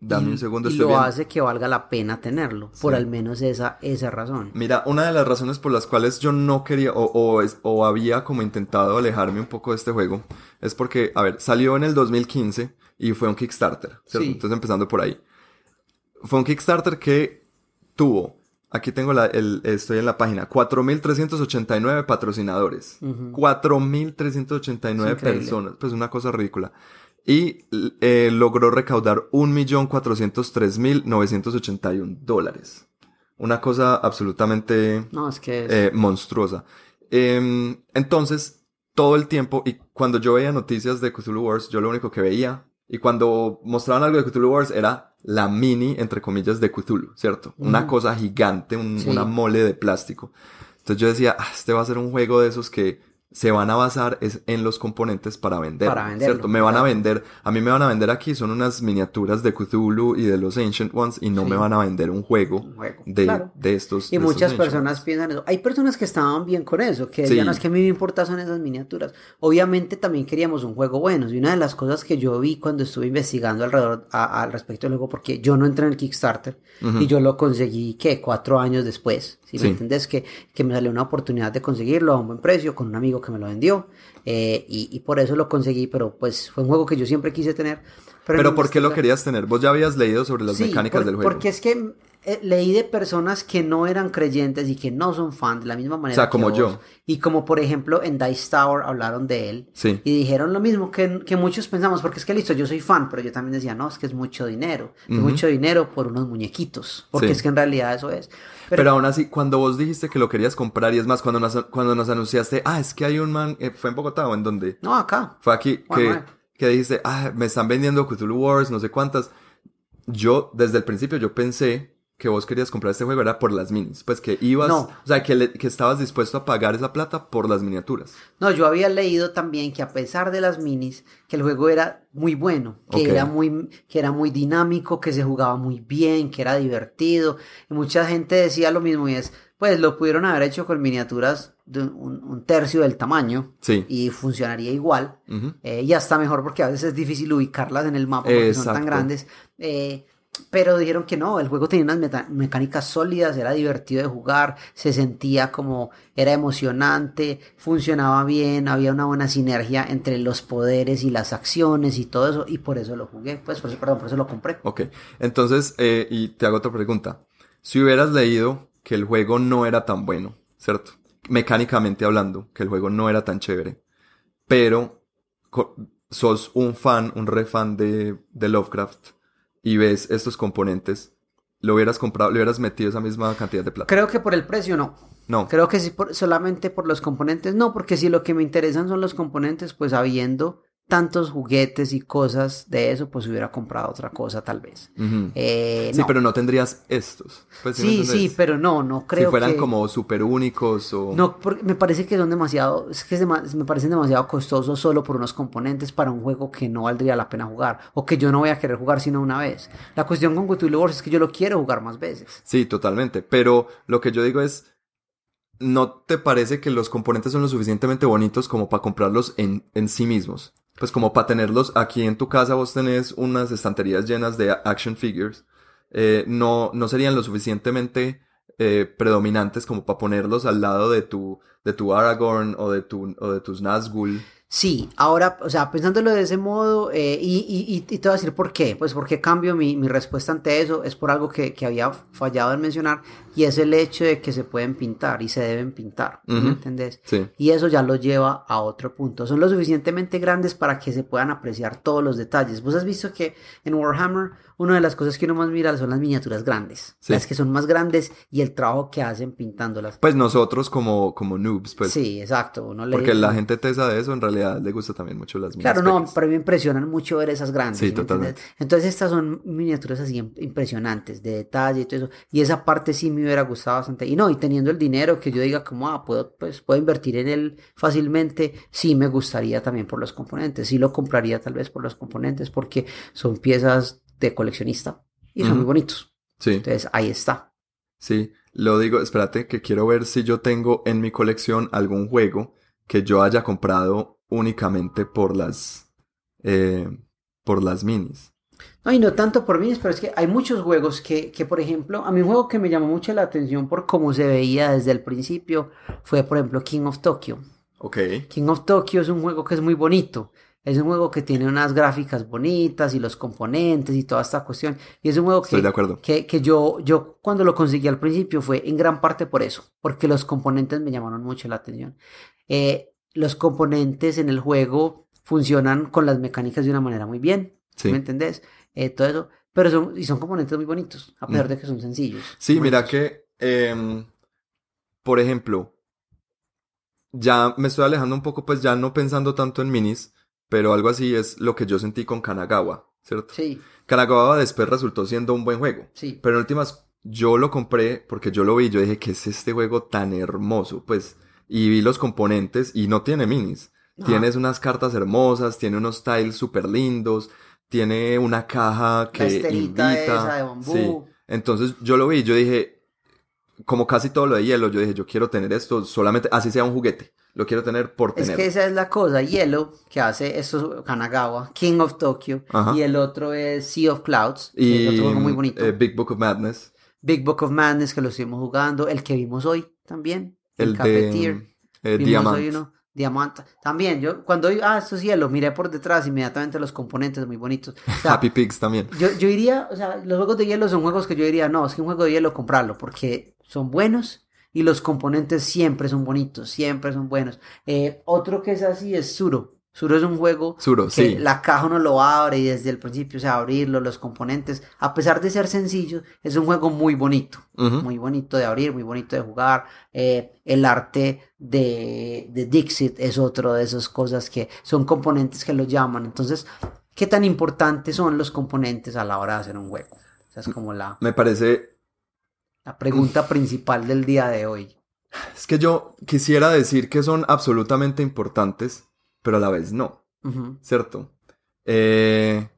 dame y, un segundo, y estoy lo viendo. hace que valga la pena tenerlo, por Sí. al menos esa, esa razón. Mira, una de las razones por las cuales yo no quería o, o, es- o había como intentado alejarme un poco de este juego es porque, a ver, salió en el 2015 y fue un Kickstarter, ¿cierto? Sí. Entonces empezando por ahí. Fue un Kickstarter que tuvo, aquí tengo la, el, estoy en la página, 4.389 patrocinadores. Ujú. 4.389 Es increíble. personas, pues una cosa ridícula. Y eh, logró recaudar 1.403.981 dólares. Una cosa absolutamente No, es que es- eh, monstruosa. Em, entonces, todo el tiempo, y cuando yo veía noticias de Cthulhu Wars, yo lo único que veía, y cuando mostraban algo de Cthulhu Wars, era la mini, entre comillas, de Cthulhu, ¿cierto? Una cosa gigante, un- Sí. una mole de plástico. Entonces yo decía, ah, este va a ser un juego de esos que se van a basar es en los componentes para vender. Para venderlo, ¿cierto? Me van a vender, a mí me van a vender aquí, son unas miniaturas de Cthulhu y de los Ancient Ones, y no Sí. me van a vender un juego, Un juego, de, claro. de estos. Y de muchas personas Ones. piensan eso. Hay personas que estaban bien con eso, que Sí. decían, "No, es que a mí me importa son esas miniaturas. Obviamente también queríamos un juego bueno. Y una de las cosas que yo vi cuando estuve investigando alrededor al respecto del juego, porque yo no entré en el Kickstarter y yo lo conseguí, ¿qué? Cuatro años después. Si Sí. me entendés, que, que me salió una oportunidad de conseguirlo a un buen precio con un amigo que me lo vendió. Eh, y, y por eso lo conseguí, pero pues fue un juego que yo siempre quise tener. Pero ¿por qué lo querías tener? Vos ya habías leído sobre las Sí, mecánicas por- del juego. Porque es que eh, leí de personas que no eran creyentes y que no son fan de la misma manera. O sea, como que yo. Y como por ejemplo en Dice Tower hablaron de él. Sí. Y dijeron lo mismo que, que muchos pensamos, porque es que listo, yo soy fan, pero yo también decía, no, es que es mucho dinero. Es mucho dinero por unos muñequitos. Porque Sí. es que en realidad eso es. Pero, aún así, cuando vos dijiste que lo querías comprar, y es más, cuando nos, cuando nos anunciaste, ah, es que hay un man, eh, ¿fue en Bogotá o en dónde? No, acá. Fue aquí Bueno, que, que dijiste, ah, me están vendiendo Cthulhu Wars, no sé cuántas. Yo, desde el principio, yo pensé que vos querías comprar este juego era por las minis. Pues que ibas, No. o sea, que, le- que estabas dispuesto a pagar esa plata por las miniaturas. No, yo había leído también que a pesar de las minis, que el juego era muy bueno, que era muy, que era muy dinámico, que se jugaba muy bien, que era divertido. Y mucha gente decía lo mismo y es, pues lo pudieron haber hecho con miniaturas de un, un tercio del tamaño Sí. y funcionaría igual. Eh, y hasta mejor porque a veces es difícil ubicarlas en el mapa porque son tan Exacto. grandes. Eh, pero dijeron que no, el juego tenía unas mecánicas sólidas, era divertido de jugar, se sentía como, era emocionante, funcionaba bien, había una buena sinergia entre los poderes y las acciones y todo eso, y por eso lo jugué, pues, por eso, perdón, por eso lo compré. Ok, entonces, eh, y te hago otra pregunta. Si hubieras leído que el juego no era tan bueno, ¿cierto? Mecánicamente hablando, que el juego no era tan chévere, pero sos un fan, un re fan de, de Lovecraft y ves estos componentes, ¿lo hubieras comprado, le hubieras metido esa misma cantidad de plata? Creo que por el precio no. No. Creo que sí, por- solamente por los componentes, no, porque si lo que me interesan son los componentes, pues habiendo tantos juguetes y cosas de eso, pues hubiera comprado otra cosa tal vez. Eh, Sí, no. pero no tendrías estos. Pues, Sí, sí, pero no, no creo si fueran que... como súper únicos o... No, porque me parece que son demasiado, es que me parecen demasiado costosos solo por unos componentes para un juego que no valdría la pena jugar o que yo no voy a querer jugar sino una vez. La cuestión con Cthulhu Wars es que yo lo quiero jugar más veces. Sí, totalmente. Pero lo que yo digo es, ¿no te parece que los componentes son lo suficientemente bonitos como para comprarlos en, en sí mismos? Pues como para tenerlos aquí en tu casa, vos tenés unas estanterías llenas de action figures. eh, no, no serían lo suficientemente eh, predominantes como para ponerlos al lado de tu, de tu Aragorn o de, tu, o de tus Nazgûl. Sí, ahora, o sea, pensándolo de ese modo, eh, y, y, y- te voy a decir por qué. Pues porque cambio mi, mi respuesta ante eso, es por algo que, que había fallado en mencionar, y es el hecho de que se pueden pintar y se deben pintar, ¿sí Ujú. ¿me entendés? Sí. Y eso ya lo lleva a otro punto. Son lo suficientemente grandes para que se puedan apreciar todos los detalles. Vos has visto que en Warhammer una de las cosas que uno más mira son las miniaturas grandes. Sí. Las que son más grandes y el trabajo que hacen pintándolas. Pues nosotros como, como noobs, pues. sí, exacto. Uno le- Porque la gente tesa de eso en realidad le gusta también mucho las Claro, minis no, pero me impresionan mucho ver esas grandes. Sí, me totalmente. Entonces estas son miniaturas así im- impresionantes, de detalle y todo eso. Y esa parte sí me hubiera gustado bastante. Y no, y teniendo el dinero que yo diga como, ah, puedo, pues, puedo invertir en él fácilmente, sí me gustaría también por los componentes. Sí lo compraría tal vez por los componentes porque son piezas de coleccionista y son muy bonitos. Sí. Entonces ahí está. Sí, lo digo, espérate, que quiero ver si yo tengo en mi colección algún juego que yo haya comprado únicamente por las eh, por las minis. No, y no tanto por mí, pero es que hay muchos juegos que, que, por ejemplo, a mí un juego que me llamó mucho la atención por cómo se veía desde el principio fue, por ejemplo, King of Tokyo. Ok. King of Tokyo es un juego que es muy bonito. Es un juego que tiene unas gráficas bonitas y los componentes y toda esta cuestión. Y es un juego Estoy de que, acuerdo. que, que yo, yo cuando lo conseguí al principio fue en gran parte por eso, porque los componentes me llamaron mucho la atención. Eh, los componentes en el juego funcionan con las mecánicas de una manera muy bien, Sí. ¿me entendés? Eh, todo eso, pero son, y son componentes muy bonitos, a pesar Mm. de que son sencillos. Sí, mira Bonitos. que, em, por ejemplo, ya me estoy alejando un poco, pues ya no pensando tanto en minis, pero algo así es lo que yo sentí con Kanagawa, ¿cierto? Sí, Kanagawa después resultó siendo un buen juego. sí. Pero en últimas, yo lo compré porque yo lo vi, yo dije, ¿qué es este juego tan hermoso? Pues, y vi los componentes y no tiene minis. Ajá. Tienes unas cartas hermosas, tiene unos tiles súper lindos, tiene una caja que La invita. esa de bambú. Sí. Entonces yo lo vi, yo dije, como casi todo lo de hielo, yo dije, yo quiero tener esto solamente, así sea un juguete. Lo quiero tener por Es tener. que esa es la cosa. Yellow, que hace esto es Kanagawa, King of Tokyo, Ajá. y el otro es Sea of Clouds, que Y es otro juego muy bonito. eh, Big Book of Madness, Big Book of Madness, que lo estuvimos jugando, el que vimos hoy también, el, el Cafetier. de eh, Diamant. hoy uno, Diamante. También, yo cuando, ah, estos hielos, miré por detrás inmediatamente los componentes muy bonitos. O sea, (laughs) Happy Pigs también. yo, yo diría, o sea, los juegos de hielo son juegos que yo diría, no, es que un juego de hielo comprarlo porque son buenos y los componentes siempre son bonitos, siempre son buenos. Eh, otro que es así es Suro. Suro es un juego Suro, que sí. la caja uno lo abre y desde el principio, o sea, abrirlo, los componentes, a pesar de ser sencillo, es un juego muy bonito. Muy bonito de abrir, muy bonito de jugar. Eh, el arte de, de Dixit es otro de esas cosas que son componentes que lo llaman. Entonces, ¿qué tan importantes son los componentes a la hora de hacer un juego? Esa es como la, Me parece la pregunta principal del día de hoy. Es que yo quisiera decir que son absolutamente importantes, pero a la vez no. ¿cierto? Eh,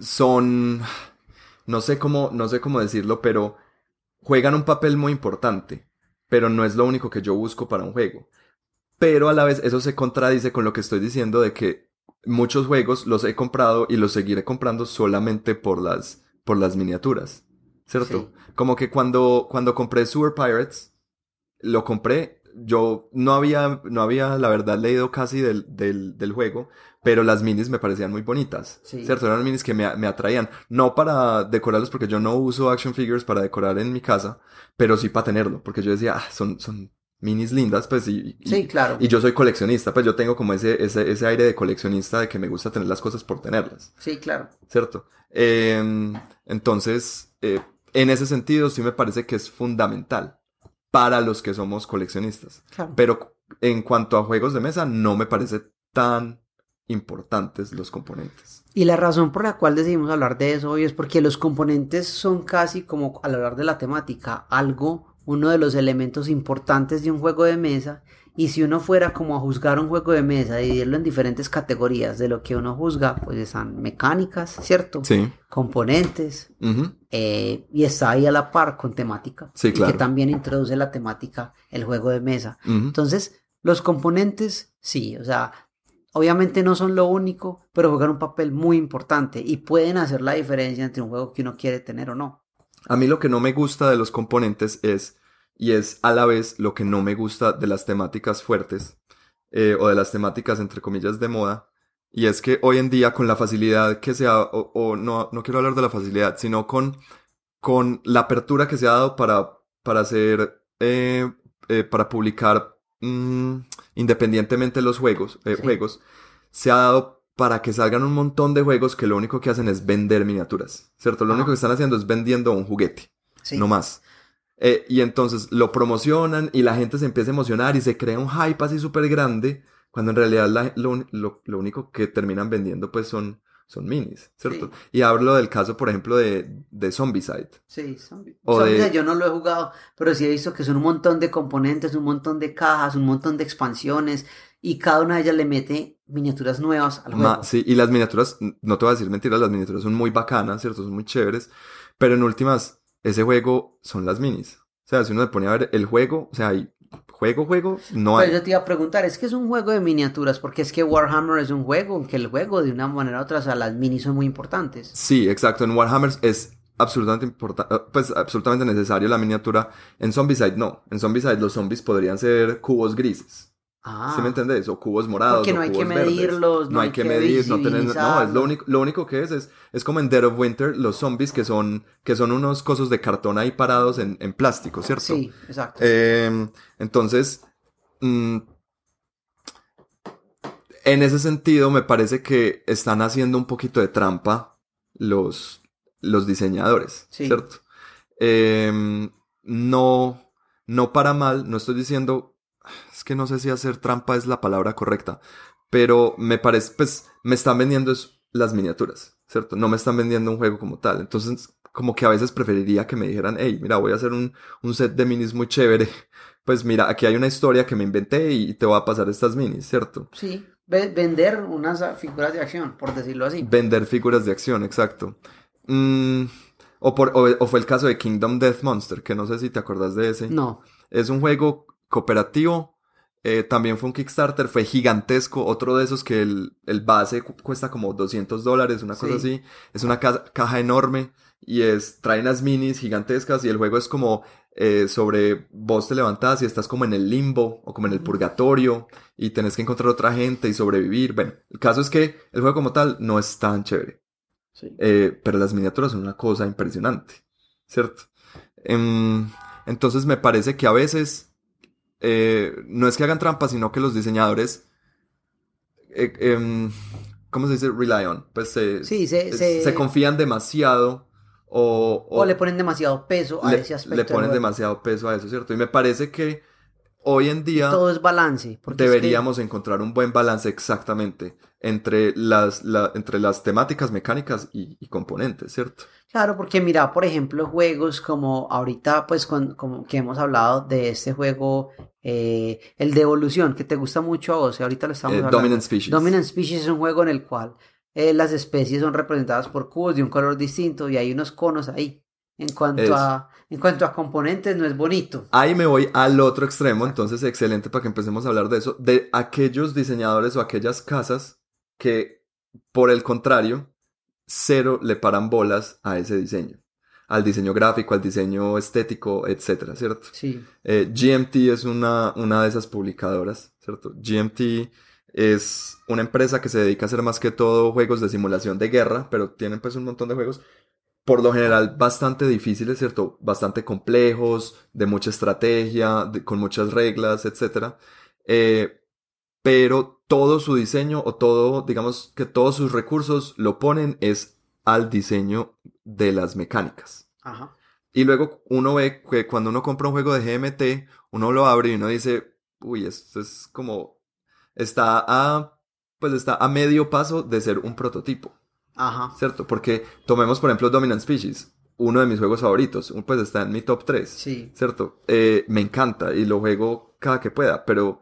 son, no sé cómo, no sé cómo decirlo, pero juegan un papel muy importante, pero no es lo único que yo busco para un juego. Pero a la vez eso se contradice con lo que estoy diciendo de que muchos juegos los he comprado y los seguiré comprando solamente por las, por las miniaturas, ¿cierto? Como que cuando, cuando compré Sewer Pirates, lo compré, yo no había, no había la verdad leído casi del, del, del juego, pero las minis me parecían muy bonitas, Sí. ¿cierto? Eran minis que me, me atraían, no para decorarlos porque yo no uso action figures para decorar en mi casa, pero sí para tenerlo, porque yo decía, ah, son, son minis lindas, pues, y, y- Sí, claro. y yo soy coleccionista, pues yo tengo como ese, ese, ese aire de coleccionista de que me gusta tener las cosas por tenerlas. Sí, claro. ¿cierto? Eh, entonces, eh, en ese sentido, sí me parece que es fundamental para los que somos coleccionistas. claro. Pero en cuanto a juegos de mesa, no me parece tan importantes los componentes. Y la razón por la cual decidimos hablar de eso hoy es porque los componentes son casi como al hablar de la temática, algo, uno de los elementos importantes de un juego de mesa. Y si uno fuera como a juzgar un juego de mesa, dividirlo en diferentes categorías de lo que uno juzga, pues están mecánicas, ¿cierto? Sí. Componentes, eh, y está ahí a la par con temática. Sí, y claro. que también introduce la temática, el juego de mesa. Entonces, los componentes, sí, o sea, obviamente no son lo único, pero juegan un papel muy importante y pueden hacer la diferencia entre un juego que uno quiere tener o no. A mí lo que no me gusta de los componentes es, y es a la vez lo que no me gusta de las temáticas fuertes, eh, o de las temáticas entre comillas de moda, y es que hoy en día con la facilidad que se ha, o, o no, no quiero hablar de la facilidad, sino con, con la apertura que se ha dado para, para hacer, eh, eh, para publicar mm, independientemente los juegos, eh, Sí. juegos, se ha dado para que salgan un montón de juegos que lo único que hacen es vender miniaturas, ¿cierto? Lo Ajá. único que están haciendo es vendiendo un juguete, Sí. no más. Eh, y entonces lo promocionan y la gente se empieza a emocionar y se crea un hype así súper grande, cuando en realidad la- lo, lo- lo único que terminan vendiendo pues son, son minis, ¿cierto? Sí. Y hablo del caso, por ejemplo, de, de Zombicide. Sí. O de- yo no lo he jugado, pero sí he visto que son un montón de componentes, un montón de cajas, un montón de expansiones y cada una de ellas le mete miniaturas nuevas al juego. Ma- sí, y las miniaturas, no te voy a decir mentiras, las miniaturas son muy bacanas, ¿cierto? Son muy chéveres, pero en últimas, ese juego son las minis. O sea, si uno se pone a ver el juego, o sea, hay juego, juego, no Pues hay. yo te iba a preguntar, es que es un juego de miniaturas, porque es que Warhammer es un juego, aunque el juego de una manera u otra, o sea, las minis son muy importantes. Sí, exacto, en Warhammer es absolutamente importante, pues absolutamente necesario la miniatura. En Zombicide no, en Zombicide los zombies podrían ser cubos grises. Ah, ¿Sí me entendés? O cubos morados. Porque no o hay que verdes. medirlos, No, hay que, medir, no tener, no, es lo único, lo único que es, es, es como en Dead of Winter, los zombies que son, que son unos cosos de cartón ahí parados en, en plástico, ¿cierto? Sí, exacto. Eh, entonces, mm, en ese sentido, me parece que están haciendo un poquito de trampa los, los diseñadores, Sí. ¿cierto? Eh, no, no para mal, no estoy diciendo, es que no sé si hacer trampa es la palabra correcta, pero me parece, pues, me están vendiendo es las miniaturas, ¿cierto? No me están vendiendo un juego como tal. Entonces, como que a veces preferiría que me dijeran, hey, mira, voy a hacer un, un set de minis muy chévere. (laughs) Pues mira, aquí hay una historia que me inventé y te voy a pasar estas minis, ¿cierto? Sí, ve- vender unas figuras de acción, por decirlo así. Vender figuras de acción, exacto. Mm, o, por, o, o fue el caso de Kingdom Death Monster, que no sé si te acordás de ese. No, Es un juego cooperativo. eh, también fue un Kickstarter, fue gigantesco. Otro de esos que el, el base cu- cuesta como 200 dólares, una cosa Sí. así. Es una ca- caja enorme y es, trae unas minis gigantescas y el juego es como eh, sobre vos te levantás y estás como en el limbo o como en el purgatorio y tenés que encontrar otra gente y sobrevivir. Bueno, el caso es que el juego como tal no es tan chévere. Sí. Eh, pero las miniaturas son una cosa impresionante, ¿cierto? Em, entonces me parece que a veces eh, no es que hagan trampas, sino que los diseñadores, eh, em, ¿cómo se dice? Rely on. Pues se, Sí, se- se, se- confían demasiado o, O, le ponen demasiado peso a le- ese aspecto. le ponen demasiado peso a eso, ¿cierto? Y me parece que hoy en día Todo es balance. porque es que- deberíamos encontrar un buen balance exactamente entre las, la- entre las temáticas mecánicas y, y componentes, ¿cierto? Claro, porque mira, por ejemplo, juegos como ahorita, pues, con, como que hemos hablado de este juego, eh, el de evolución, que te gusta mucho a vos, ahorita lo estamos Eh, hablando. Dominant Species. Dominant Species es un juego en el cual eh, las especies son representadas por cubos de un color distinto y hay unos conos ahí. En cuanto a, en cuanto a componentes, no es bonito. Ahí me voy al otro extremo, entonces excelente para que empecemos a hablar de eso, de aquellos diseñadores o aquellas casas que, por el contrario, cero le paran bolas a ese diseño, al diseño gráfico, al diseño estético, etcétera, ¿cierto? Sí. Eh, GMT es una, una de esas publicadoras, ¿cierto? GMT es una empresa que se dedica a hacer más que todo juegos de simulación de guerra, pero tienen pues un montón de juegos, por lo general bastante difíciles, ¿cierto? Bastante complejos, de mucha estrategia, de- con muchas reglas, etcétera. Eh, pero todo su diseño o todo, digamos que todos sus recursos lo ponen es al diseño de las mecánicas. Ajá. Y luego uno ve que cuando uno compra un juego de GMT, uno lo abre y uno dice, uy, esto es como, está a, pues está a medio paso de ser un prototipo, Ajá. ¿cierto? Porque tomemos, por ejemplo, Dominant Species, uno de mis juegos favoritos, pues está en mi top 3, Sí. ¿cierto? Eh, me encanta y lo juego cada que pueda, pero,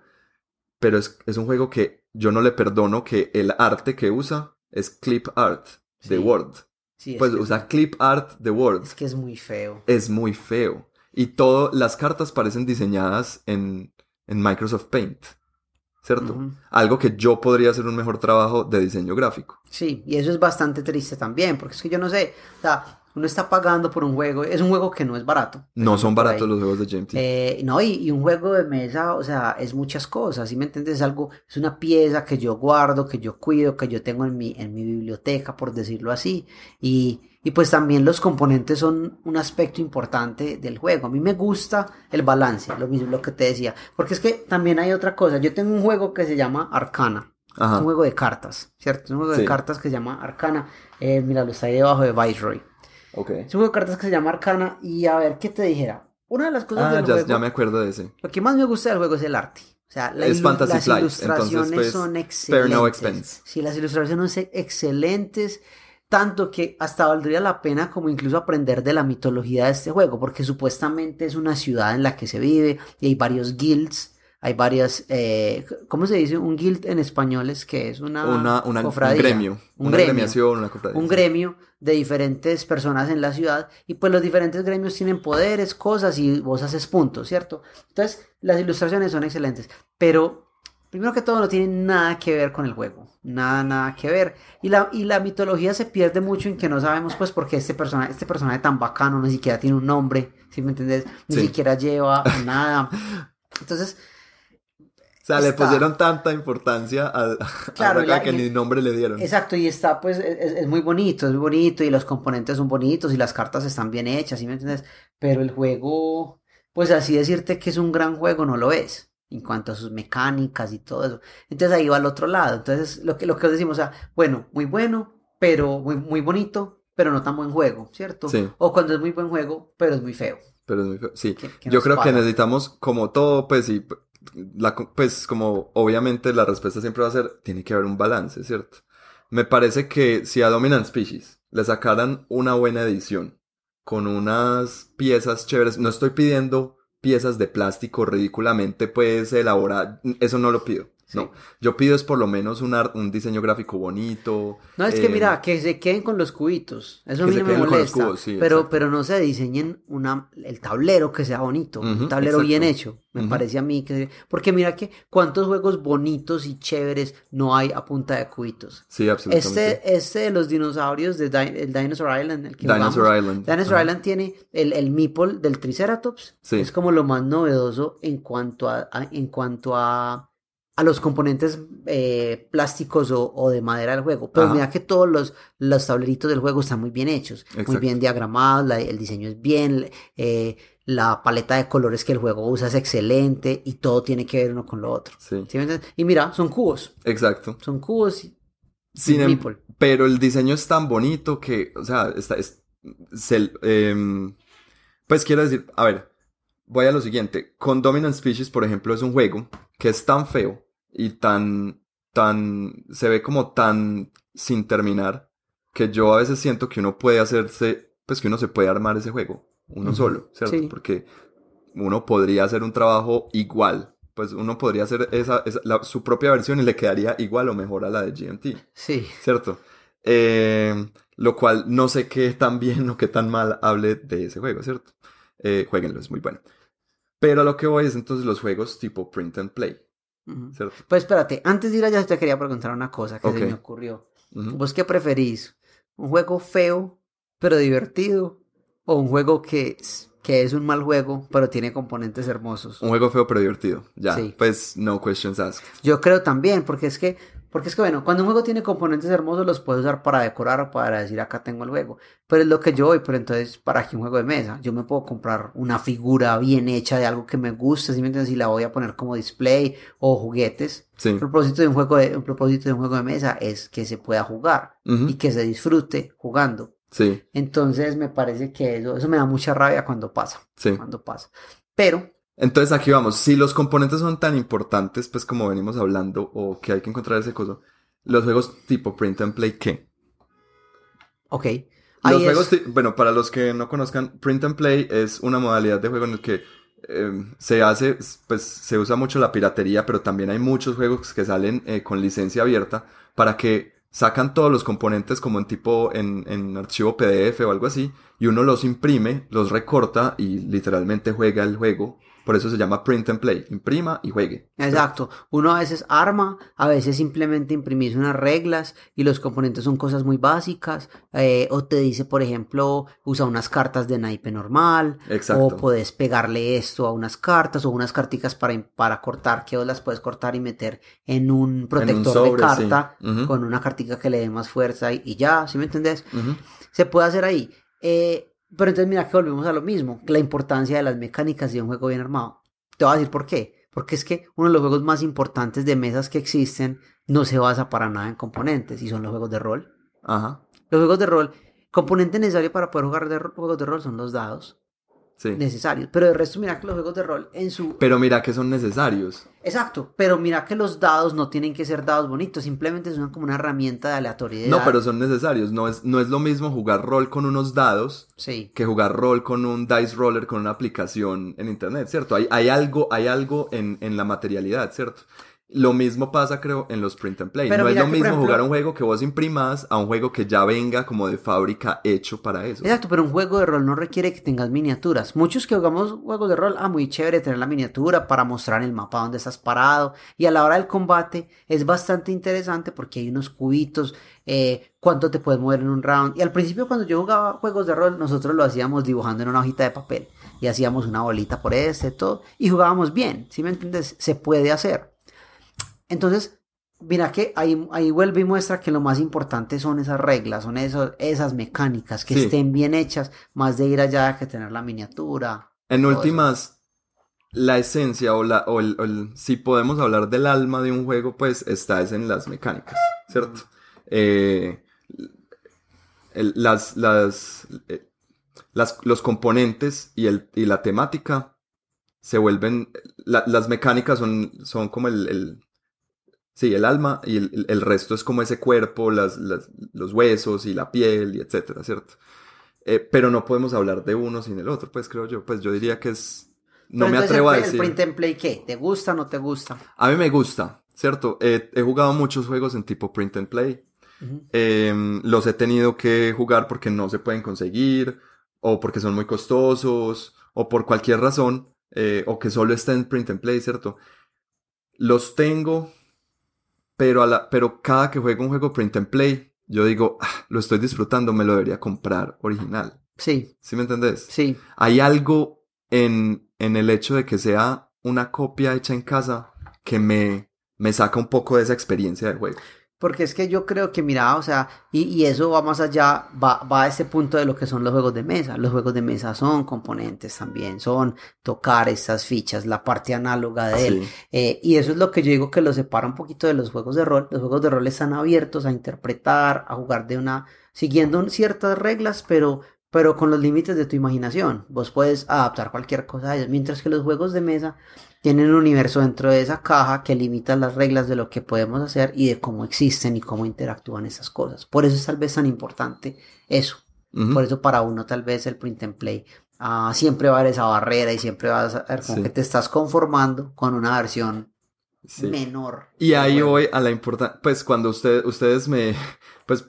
pero es, es un juego que yo no le perdono que el arte que usa es clip art de Sí. Word. Sí, es Pues usa clip art de Word Es que es muy feo. es muy feo. Y todo, las cartas parecen diseñadas en, en Microsoft Paint. ¿Cierto? Algo que yo podría hacer un mejor trabajo de diseño gráfico. Sí, y eso es bastante triste también, porque es que yo no sé, o sea, uno está pagando por un juego, es un juego que no es barato. No son baratos los juegos de GMT. Eh, no, y, y un juego de mesa, o sea, es muchas cosas, ¿sí me entiendes? Es algo, es una pieza que yo guardo, que yo cuido, que yo tengo en mi, en mi biblioteca, por decirlo así. Y, y pues también los componentes son un aspecto importante del juego. A mí me gusta el balance, lo mismo lo que te decía. Porque es que también hay otra cosa. Yo tengo un juego que se llama Arcana. Es un juego de cartas, ¿cierto? Es un juego Sí. de cartas que se llama Arcana. Eh, mira, lo está ahí debajo de Viceroy. Ok. Es un juego de cartas que se llama Arcana. Y a ver, ¿qué te dijera? Una de las cosas Ah, del ya, juego... ya me acuerdo de ese. Lo que más me gusta del juego es el arte. O sea, la Es Fantasy las Flight, ilustraciones entonces, pues, son excelentes. no expense. Sí, las ilustraciones son excelentes. Tanto que hasta valdría la pena como incluso aprender de la mitología de este juego, porque supuestamente es una ciudad en la que se vive y hay varios guilds, hay varias, eh, ¿cómo se dice? Un guild en español es que es una, Una, una- un cofradía, gremio. un una gremio gremiación, una cofradía. un gremio de diferentes personas en la ciudad y pues los diferentes gremios tienen poderes, cosas y vos haces puntos, ¿cierto? Entonces las ilustraciones son excelentes, pero primero que todo no tienen nada que ver con el juego, nada, nada que ver y la, y la mitología se pierde mucho en que no sabemos pues por qué este personaje, este personaje tan bacano ni siquiera tiene un nombre, ¿sí me entendés? Ni Sí. siquiera lleva nada. Entonces, Sea, le pusieron tanta importancia al, Claro, a la- que y- ni nombre le dieron. Exacto, y está pues es, es muy bonito, es muy bonito y los componentes son bonitos y las cartas están bien hechas, ¿sí me entiendes? Pero el juego, pues así decirte que es un gran juego no lo es en cuanto a sus mecánicas y todo eso. Entonces ahí va al otro lado. Entonces lo que lo que decimos, o sea, bueno, muy bueno, pero muy muy bonito, pero no tan buen juego, ¿cierto? Sí. O cuando es muy buen juego, pero es muy feo. Pero es muy feo. Sí, ¿Qué- qué yo creo que necesitamos como todo, pues y la, pues como obviamente la respuesta siempre va a ser, tiene que haber un balance, ¿cierto? Me parece que si a Dominant Species le sacaran una buena edición con unas piezas chéveres, no estoy pidiendo piezas de plástico ridículamente pues elaboradas, eso no lo pido. No, yo pido es por lo menos un, un diseño gráfico bonito. No, es que eh, mira, que se queden con los cubitos. Eso a mí no me queden con los molesta. cubos, sí, pero, exacto. pero no se diseñen una, el tablero que sea bonito. Un tablero bien hecho. Me parece a mí que. Porque mira que cuántos juegos bonitos y chéveres no hay a punta de cubitos. Sí, absolutamente. Este, este de los dinosaurios, de Di- el Dinosaur Island, el que Dinosaur jugamos, Island. Dinosaur. Island tiene el, el meeple del Triceratops. Sí. Es como lo más novedoso en cuanto a, a- en cuanto a, a los componentes eh, plásticos o, o de madera del juego. Pero Ajá. mira que todos los, los tableritos del juego están muy bien hechos, muy bien diagramados, la- el diseño es bien, eh, la paleta de colores que el juego usa es excelente y todo tiene que ver uno con lo otro. Sí, ¿Sí me? Y mira, son cubos, exacto. son cubos y, Sin y em- pero el diseño es tan bonito que, o sea, está, es, se- em, pues quiero decir, a ver, voy a lo siguiente. Con Dominant Species, por ejemplo, es un juego que es tan feo y tan, tan, se ve como tan sin terminar que yo a veces siento que uno puede hacerse, pues que uno se puede armar ese juego, uno solo, ¿cierto? sí. Porque uno podría hacer un trabajo igual. Pues uno podría hacer esa, esa- la- su propia versión y le quedaría igual o mejor a la de GMT. Sí. ¿cierto? Eh, lo cual no sé qué tan bien o qué tan mal hable de ese juego, ¿cierto? Eh, jueguenlo, es muy bueno. Pero a lo que voy es entonces los juegos tipo print and play, Pues espérate, antes de ir allá te quería preguntar una cosa que Ok. se me ocurrió. Ujú. ¿Vos qué preferís? ¿Un juego feo pero divertido? ¿O un juego que es, que es un mal juego pero tiene componentes hermosos? Un juego feo pero divertido, ya. Sí. Pues no questions asked. Yo creo también, porque es que, porque es que bueno, cuando un juego tiene componentes hermosos los puedes usar para decorar o para decir acá tengo el juego. Pero es lo que yo voy, pero entonces, ¿para qué un juego de mesa? Yo me puedo comprar una figura bien hecha de algo que me gusta, ¿sí me entiendes? Y la voy a poner como display o juguetes. Sí. El propósito de un juego de, el propósito de un juego de mesa es que se pueda jugar y que se disfrute jugando. Sí, Entonces me parece que eso, eso me da mucha rabia cuando pasa, sí. cuando pasa. Pero, Entonces aquí vamos, si los componentes son tan importantes, pues como venimos hablando, o que hay que encontrar ese coso, los juegos tipo print and play, ¿qué? ok. Los ahí es- juegos, bueno, para los que no conozcan, print and play es una modalidad de juego en el que eh, se hace, pues se usa mucho la piratería, pero también hay muchos juegos que salen eh, con licencia abierta para que sacan todos los componentes como en tipo en, en archivo PDF o algo así, y uno los imprime, los recorta y literalmente juega el juego. Por eso se llama print and play, imprima y juegue. Exacto. Uno a veces arma, a veces simplemente imprimís unas reglas y los componentes son cosas muy básicas. eh, o te dice, por ejemplo, usa unas cartas de naipe normal. Exacto. O puedes pegarle esto a unas cartas o unas carticas para, para cortar, que vos las puedes cortar y meter en un protector sobre, de carta sí. Con una cartica que le dé más fuerza y, y ya, ¿sí me entendés? Se puede hacer ahí. Eh, pero entonces mira que volvemos a lo mismo, la importancia de las mecánicas de un juego bien armado. Te voy a decir por qué. Porque es que uno de los juegos más importantes de mesas que existen no se basa para nada en componentes y son los juegos de rol. Ajá. Los juegos de rol, componente necesario para poder jugar de juegos de rol son los dados Sí. necesarios. Pero de resto mira que los juegos de rol en su... Pero mira que son necesarios. Exacto, pero mira que los dados no tienen que ser dados bonitos, simplemente son como una herramienta de aleatoriedad. No, pero son necesarios. No es, no es lo mismo jugar rol con unos dados Sí. que jugar rol con un dice roller con una aplicación en internet, ¿cierto? Hay, hay algo, hay algo en, en la materialidad, ¿cierto? Lo mismo pasa, creo, en los print and play. Pero no es lo mismo ejemplo- jugar un juego que vos imprimas a un juego que ya venga como de fábrica hecho para eso. Exacto, pero un juego de rol no requiere que tengas miniaturas. Muchos que jugamos juegos de rol, ah, muy chévere tener la miniatura para mostrar el mapa donde estás parado. Y a la hora del combate es bastante interesante porque hay unos cubitos, eh, cuánto te puedes mover en un round. Y al principio cuando yo jugaba juegos de rol, nosotros lo hacíamos dibujando en una hojita de papel. Y hacíamos una bolita por este, todo. Y jugábamos bien, ¿sí me entiendes? Se puede hacer. Entonces, mira que ahí, ahí vuelve y muestra que lo más importante son esas reglas, son esos, esas mecánicas, que Sí. estén bien hechas, más de ir allá que tener la miniatura. En eso. últimas, la esencia o, la, o el, o el- si podemos hablar del alma de un juego, pues está es en las mecánicas, ¿cierto? Eh, el- las, las, eh, las- los componentes y, el, y la temática se vuelven, la- las mecánicas son, son como el, el- sí, el alma y el, el resto es como ese cuerpo, las, las- los huesos y la piel y etcétera, ¿cierto? Eh, pero no podemos hablar de uno sin el otro, pues creo yo, pues yo diría que es, no Pero me atrevo a decir. el print and play, ¿qué? ¿Te gusta o no te gusta? A mí me gusta, ¿cierto? Eh, he jugado muchos juegos en tipo print and play. Em, los he tenido que jugar porque no se pueden conseguir, o porque son muy costosos, o por cualquier razón, eh, o que solo está en print and play, ¿cierto? Los tengo, pero, a la, pero cada que juego un juego print and play, yo digo, "Ah, lo estoy disfrutando, me lo debería comprar original. Sí, ¿Sí me entendés? sí. Hay algo en, en el hecho de que sea una copia hecha en casa que me, me saca un poco de esa experiencia del juego. Porque es que yo creo que, mira, o sea, y, y eso va más allá, va, va a ese punto de lo que son los juegos de mesa. Los juegos de mesa son componentes también, son tocar estas fichas, la parte análoga de él. Sí. Eh, y eso es lo que yo digo que lo separa un poquito de los juegos de rol. Los juegos de rol están abiertos a interpretar, a jugar de una, siguiendo ciertas reglas, pero, pero con los límites de tu imaginación. Vos puedes adaptar cualquier cosa a ellos. Mientras que los juegos de mesa tienen un universo dentro de esa caja que limita las reglas de lo que podemos hacer y de cómo existen y cómo interactúan esas cosas. Por eso es tal vez tan importante eso. Por eso para uno tal vez el print and play ah, siempre va a haber esa barrera y siempre vas a ver como Sí. que te estás conformando con una versión Sí. menor. Y ahí voy a la importancia, pues cuando usted, ustedes me, (laughs) pues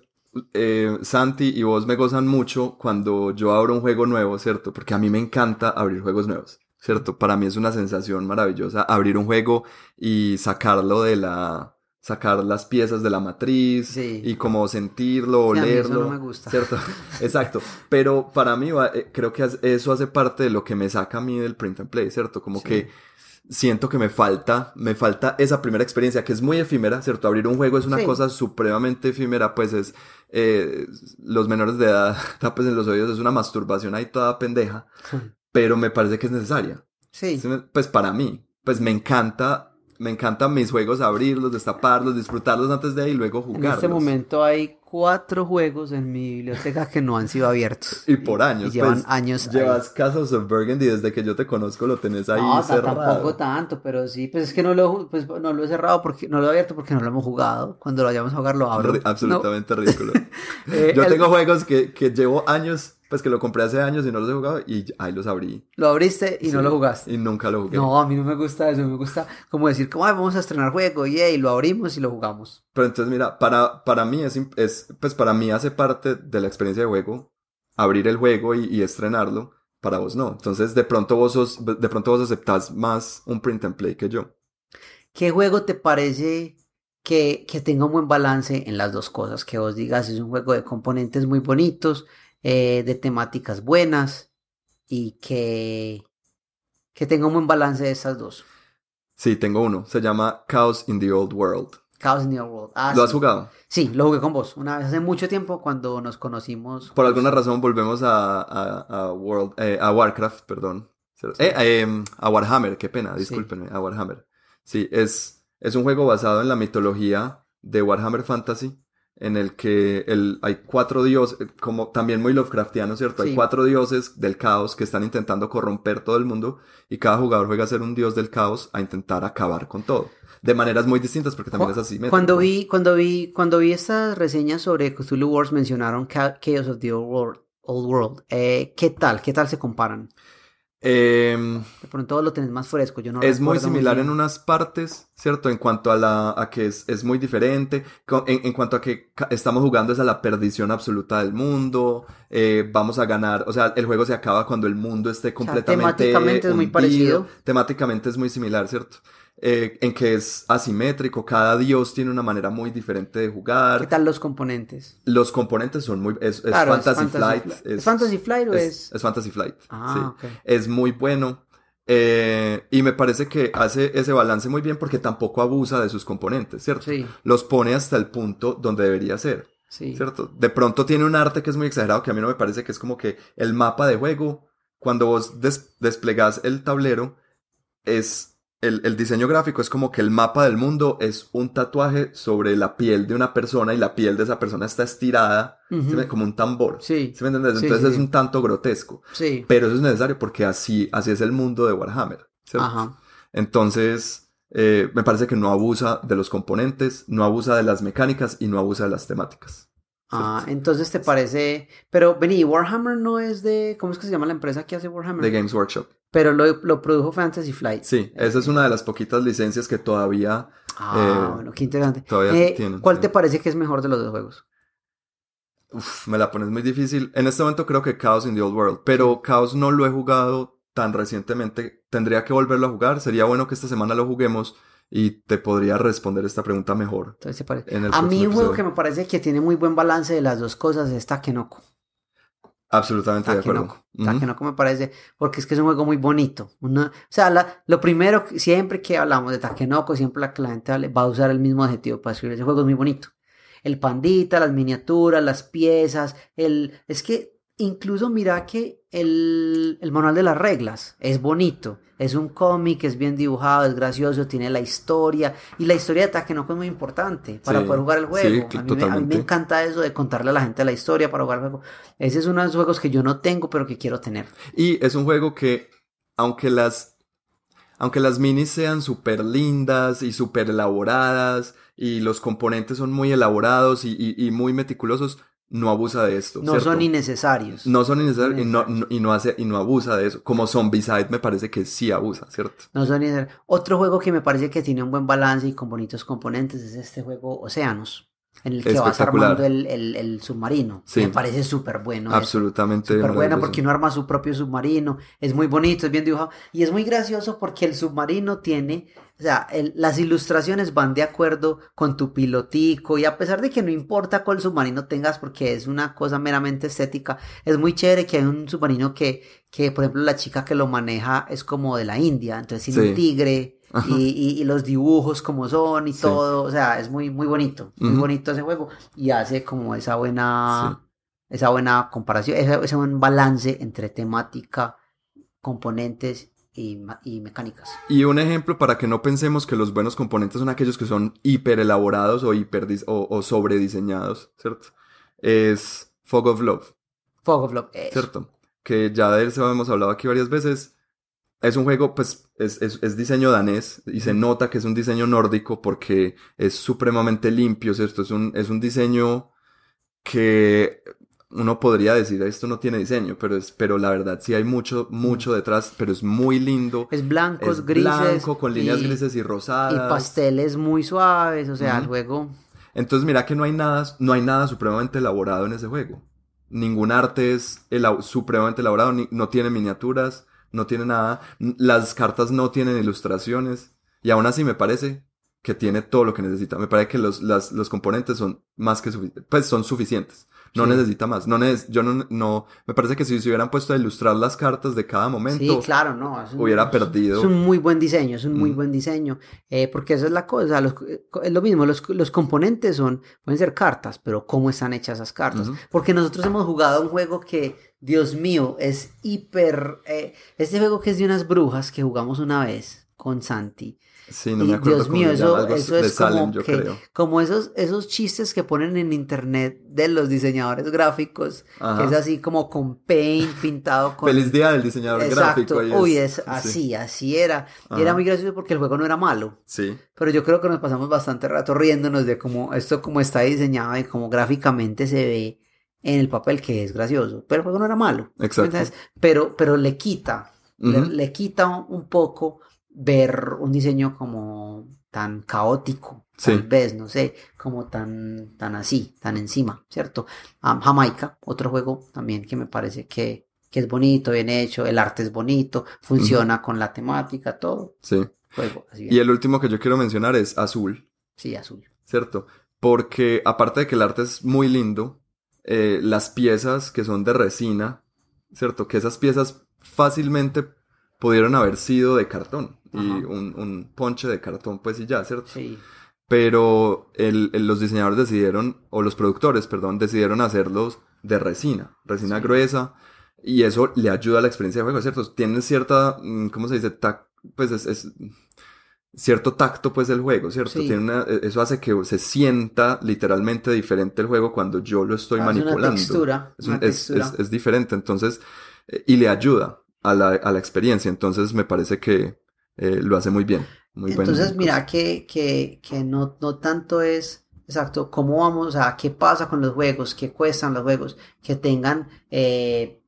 eh, Santi y vos me gozan mucho cuando yo abro un juego nuevo, ¿cierto? Porque a mí me encanta abrir juegos nuevos, ¿cierto? Para mí es una sensación maravillosa abrir un juego y sacarlo de la, sacar las piezas de la matriz Sí. y como sentirlo, Sí, a mí eso olerlo, no me gusta. ¿cierto? (laughs) Exacto. Pero para mí va- eh, creo que eso hace parte de lo que me saca a mí del print and play, ¿cierto? Como Sí. que siento que me falta, me falta esa primera experiencia que es muy efímera, ¿cierto? Abrir un juego es una Sí. cosa supremamente efímera, pues es, eh, los menores de edad, (laughs) tapes en los oídos, es una masturbación ahí toda pendeja, pero me parece que es necesaria. Sí. Pues para mí, pues me encanta, me encantan mis juegos abrirlos, destaparlos, disfrutarlos antes de ahí y luego En jugarlos. este momento hay cuatro juegos en mi biblioteca que no han sido abiertos. (laughs) Y por años, Y llevan pues, años ahí. Llevas Castle of Burgundy desde que yo te conozco, lo tenés ahí No, cerrado. tampoco tanto, pero sí, pues es que no lo, pues, no lo he cerrado porque no lo he abierto porque no lo hemos jugado. Cuando lo vayamos a jugar lo abro. Absolutamente (laughs) ridículo. Eh, Yo el- tengo juegos que, que llevo años, pues que lo compré hace años y no los he jugado y ahí los abrí. Lo abriste y no lo jugaste. Y nunca lo jugué. No, a mí no me gusta eso, me gusta como decir, como, "Ay, vamos a estrenar juego, y y lo abrimos y lo jugamos. Pero entonces, mira, para, para mí es, es, pues para mí hace parte de la experiencia de juego abrir el juego y, y estrenarlo. Para vos no. Entonces, de pronto vos sos, de pronto vos aceptás más un print and play que yo. ¿Qué juego te parece que, que tenga un buen balance en las dos cosas? Que vos digas, es un juego de componentes muy bonitos, eh, de temáticas buenas y que, que tenga un buen balance de esas dos. Sí, tengo uno. Se llama Chaos in the Old World. Chaos in the Old World. Ah, ¿Lo has jugado? Sí, lo jugué con vos. Una vez hace mucho tiempo cuando nos conocimos. Por alguna razón volvemos a, a, a World, eh, a Warcraft, perdón. Eh, eh, a Warhammer, qué pena, Sí. discúlpenme, a Warhammer. Sí, es, es un juego basado en la mitología de Warhammer Fantasy, en el que el, hay cuatro dioses, como también muy Lovecraftiano, ¿cierto? Hay cuatro dioses del caos que están intentando corromper todo el mundo y cada jugador juega a ser un dios del caos a intentar acabar con todo. De maneras muy distintas porque también es así. Cuando vi, cuando vi, cuando vi estas reseñas sobre Cthulhu Wars mencionaron Cha- Chaos of the Old World. Old World. Eh, ¿qué tal? ¿Qué tal se comparan? Eh, De pronto lo tenés más fresco. Yo no es muy similar en unas partes, ¿cierto? En cuanto a la a que es, es muy diferente, en, en cuanto a que estamos jugando es a la perdición absoluta del mundo, eh, vamos a ganar, o sea, el juego se acaba cuando el mundo esté completamente temáticamente es muy parecido. Temáticamente es muy similar, ¿cierto? Eh, en que es asimétrico, cada dios tiene una manera muy diferente de ¿Qué jugar. tal los componentes? Los componentes son muy es, es Claro, es Fantasy, Flight, Flight. ¿Es Fantasy Flight o es- es Fantasy Flight. Ah, sí es muy bueno. eh, y me parece que hace ese balance muy bien porque tampoco abusa de sus componentes, ¿cierto? Sí, Los pone hasta el punto donde debería ser, sí. ¿cierto? De pronto tiene un arte que es muy exagerado, que a mí no me parece que es como que el mapa de juego, cuando vos des- desplegás el tablero, es el, el diseño gráfico es como que el mapa del mundo es un tatuaje sobre la piel de una persona y la piel de esa persona está estirada, Ujú. ¿sí me- como un tambor. Sí, ¿Sí me entiendes? Sí, Entonces es un tanto grotesco. sí. Pero eso es necesario porque así, así es el mundo de Warhammer. Ajá. Entonces, eh, me parece que no abusa de los componentes, no abusa de las mecánicas y no abusa de las temáticas. Ah, entonces te parece. Pero vení, Warhammer no es de. ¿Cómo es que se llama la empresa que hace Warhammer? De Games Workshop. Pero lo, lo produjo Fantasy Flight. Sí, esa es una de las poquitas licencias que todavía Ah, Eh, bueno, qué interesante. todavía Eh, tienen, ¿Cuál sí. te parece que es mejor de los dos juegos? Uf, me la pones muy difícil. En este momento creo que Chaos in the Old World, pero Chaos no lo he jugado tan recientemente. Tendría que volverlo a jugar. Sería bueno que esta semana lo juguemos y te podría responder esta pregunta mejor. Entonces, ¿te parece? En el A mí un juego que me parece que tiene muy buen balance de las dos cosas es Takenoko. Absolutamente de acuerdo. Takenoko. Takenoko me parece, porque es que es un juego muy bonito. O sea, la- lo primero, siempre que hablamos de Takenoko, siempre la, la gente va a usar el mismo adjetivo para escribir ese juego, es muy bonito. El pandita, las miniaturas, las piezas, el... Es que incluso mira que el, el manual de las reglas es bonito. Es un cómic, es bien dibujado, es gracioso, tiene la historia. Y la historia de Takenoko es muy importante para Sí, poder jugar el sí, juego. cl- a, mí me, a mí me encanta eso de contarle a la gente la historia para jugar el juego. Ese es uno de esos juegos que yo no tengo, pero que quiero tener. Y es un juego que, aunque las, aunque las minis sean súper lindas y súper elaboradas y los componentes son muy elaborados y, y- y muy meticulosos, no abusa de esto. No ¿cierto? son innecesarios. No son innecesarios y no- y no hace, y no abusa de eso. Como Zombicide me parece que sí abusa, ¿cierto? No son innecesarios. Otro juego que me parece que tiene un buen balance y con bonitos componentes es este juego Océanos, en el que vas armando el, el- el submarino. Sí. Me parece súper bueno. Absolutamente. Súper bueno porque uno arma su propio submarino, es muy bonito, es bien dibujado y es muy gracioso porque el submarino tiene, o sea, el- las ilustraciones van de acuerdo con tu pilotico y a pesar de que no importa cuál submarino tengas porque es una cosa meramente estética, es muy chévere que hay un submarino que, que por ejemplo la chica que lo maneja es como de la India, entonces tiene Sí. un tigre. Y, y- y los dibujos como son y Sí. todo, o sea, es muy, muy bonito, muy Ujú. bonito ese juego y hace como esa buena Sí. esa buena comparación, ese, ese buen balance entre temática, componentes y, y mecánicas. Y un ejemplo para que no pensemos que los buenos componentes son aquellos que son hiper elaborados o hiper o, o sobrediseñados, ¿cierto? Es Fog of Love, Fog of Love, eso. ¿cierto? Que ya de él se hemos hablado aquí varias veces. Es un juego, pues, es, es- es diseño danés y se nota que es un diseño nórdico porque es supremamente limpio, ¿cierto? Es un, es un diseño que uno podría decir, esto no tiene diseño, pero, es, pero la verdad sí hay mucho, mucho detrás, pero es muy lindo. Es blancos, es grises. blanco, con líneas y, grises y y rosadas. pasteles muy suaves, o sea, el juego. Entonces mira que no hay nada, no hay nada supremamente elaborado en ese juego. Ningún arte es ela- supremamente elaborado, ni- no tiene miniaturas, no tiene nada. Las cartas no tienen ilustraciones. Y aún así me parece que tiene todo lo que necesita. Me parece que los, las- los componentes son más que suficientes. Pues son suficientes. No Sí. necesita más. No neces- yo no, no, me parece que si se hubieran puesto a ilustrar las cartas de cada momento, Sí, claro, no. es un- hubiera es- perdido. Es un muy buen diseño, es un muy Mm. buen diseño. eh, porque esa es la cosa. los- es lo mismo, los, los componentes son, pueden ser cartas, pero ¿cómo están hechas esas cartas? Porque nosotros hemos jugado un juego que, Dios mío, es hiper. eh, este juego que es de unas brujas que jugamos una vez con Santi. Sí, no Y, me acuerdo Dios mío, eso, eso es como, Salem, que- como esos, esos chistes que ponen en internet de los diseñadores gráficos, que es así como con paint pintado con... Feliz día del diseñador Exacto, gráfico. y uy, es sí. así, así era. Y era muy gracioso porque el juego no era malo. Sí, Pero yo creo que nos pasamos bastante rato riéndonos de cómo esto como está diseñado y cómo gráficamente se ve en el papel que es gracioso. Pero el juego no era malo. exacto. ¿entendés? Pero, pero le quita, le, quita un, poco ver un diseño como tan caótico, Sí. tal vez, no sé, como tan, tan así, tan encima, ¿cierto? Am, Jamaica, otro juego también que me parece que, que es bonito, bien hecho, el arte es bonito, funciona con la temática, todo. Sí. Juego, así Y el último que yo quiero mencionar es Azul, Sí, azul. ¿cierto? Porque aparte de que el arte es muy lindo, eh, las piezas que son de resina, ¿cierto? Que esas piezas fácilmente pudieron haber sido de cartón y un, un ponche de cartón, pues y ya, ¿cierto? Sí. Pero el- el- los diseñadores decidieron, o los productores, perdón, decidieron hacerlos de resina, resina Sí. gruesa, y eso le ayuda a la experiencia de juego, ¿cierto? Tiene cierta, mm, ¿cómo se dice? Tac- pues es, es cierto tacto, pues, el juego, ¿cierto? Sí. Tiene una- e- eso hace que se sienta literalmente diferente el juego cuando yo lo estoy Ah, es manipulando. una textura. Es, una es- es- es diferente, entonces, eh, y le ayuda a la, a la experiencia, entonces me parece que eh, lo hace muy bien. Muy Entonces, mira que, que, que no, no tanto es, exacto, cómo vamos, a qué pasa con los juegos, qué cuestan los juegos, que tengan eh,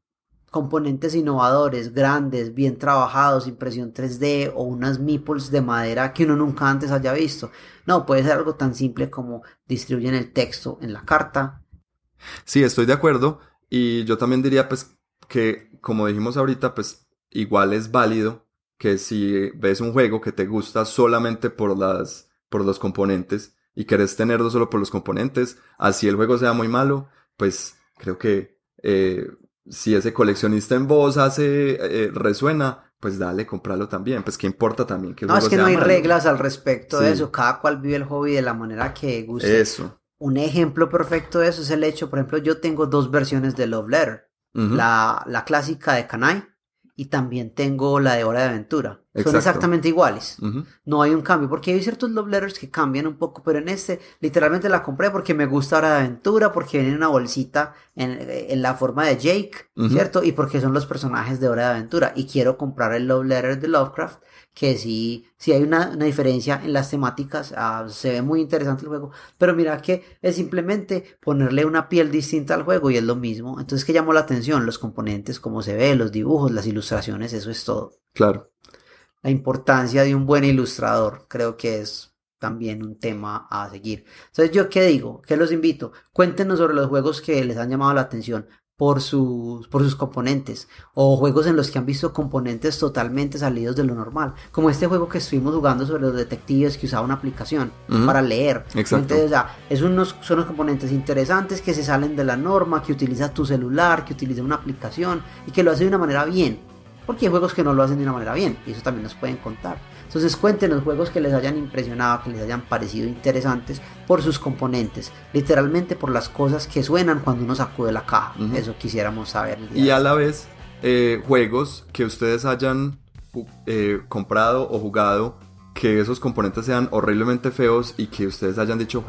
componentes innovadores, grandes, bien trabajados, impresión 3D o unas meeples de madera que uno nunca antes haya visto. No, puede ser algo tan simple como distribuyen el texto en la carta. Sí, estoy de acuerdo. Y yo también diría pues que, como dijimos ahorita, pues igual es válido que si ves un juego que te gusta solamente por las por los componentes y querés tenerlo solo por los componentes, así el juego sea muy malo, pues creo que eh, si ese coleccionista en voz hace, eh, resuena, pues dale, compralo también. Pues qué importa también que el No, es que no hay reglas al respecto de eso. Cada cual vive el hobby de la manera que guste. Eso. Un ejemplo perfecto de eso es el hecho, por ejemplo, yo tengo dos versiones de Love Letter. la, la clásica de Kanai y también tengo la de Hora de Aventura. Son exactamente iguales. No hay un cambio, porque hay ciertos love letters que cambian un poco, pero en este literalmente la compré porque me gusta Hora de Aventura, porque viene en una bolsita en, la forma de Jake, ¿cierto? Y porque son los personajes de Hora de Aventura. Y quiero comprar el love letter de Lovecraft que sí, sí hay una, diferencia en las temáticas, ah, se ve muy interesante el juego, pero mira que es simplemente ponerle una piel distinta al juego y es lo mismo, entonces que llamó la atención, los componentes, cómo se ve, los dibujos, las ilustraciones, eso es todo. Claro. La importancia de un buen ilustrador, creo que es también un tema a seguir. Entonces, ¿yo qué digo? ¿Qué los invito? Cuéntenos sobre los juegos que les han llamado la atención por sus, por sus componentes o juegos en los que han visto componentes totalmente salidos de lo normal como este juego que estuvimos jugando sobre los detectives que usaba una aplicación para leer. Exacto. Entonces, es unos, son unos componentes interesantes que se salen de la norma que utiliza tu celular que utiliza una aplicación y que lo hace de una manera bien porque hay juegos que no lo hacen de una manera bien y eso también nos pueden contar entonces cuéntenos juegos que les hayan impresionado, que les hayan parecido interesantes por sus componentes, literalmente por las cosas que suenan cuando uno sacude la caja. Eso quisiéramos saber. Y a la vez, eh, juegos que ustedes hayan eh, comprado o jugado, que esos componentes sean horriblemente feos y que ustedes hayan dicho,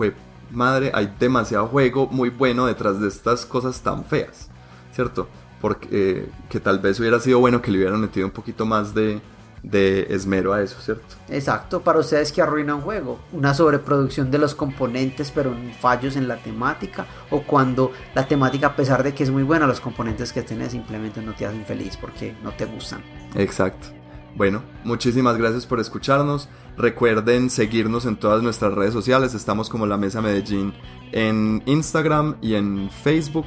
madre, hay demasiado juego muy bueno detrás de estas cosas tan feas, ¿cierto? Porque eh, que tal vez hubiera sido bueno que le hubieran metido un poquito más de, de esmero a eso, ¿cierto? Exacto, para ustedes que arruina un juego, una sobreproducción de los componentes pero fallos en la temática o cuando la temática a pesar de que es muy buena, los componentes que tienes simplemente no te hacen feliz porque no te gustan. Exacto. Bueno, muchísimas gracias por escucharnos. Recuerden seguirnos en todas nuestras redes sociales. Estamos como La Mesa Medellín en Instagram y en Facebook.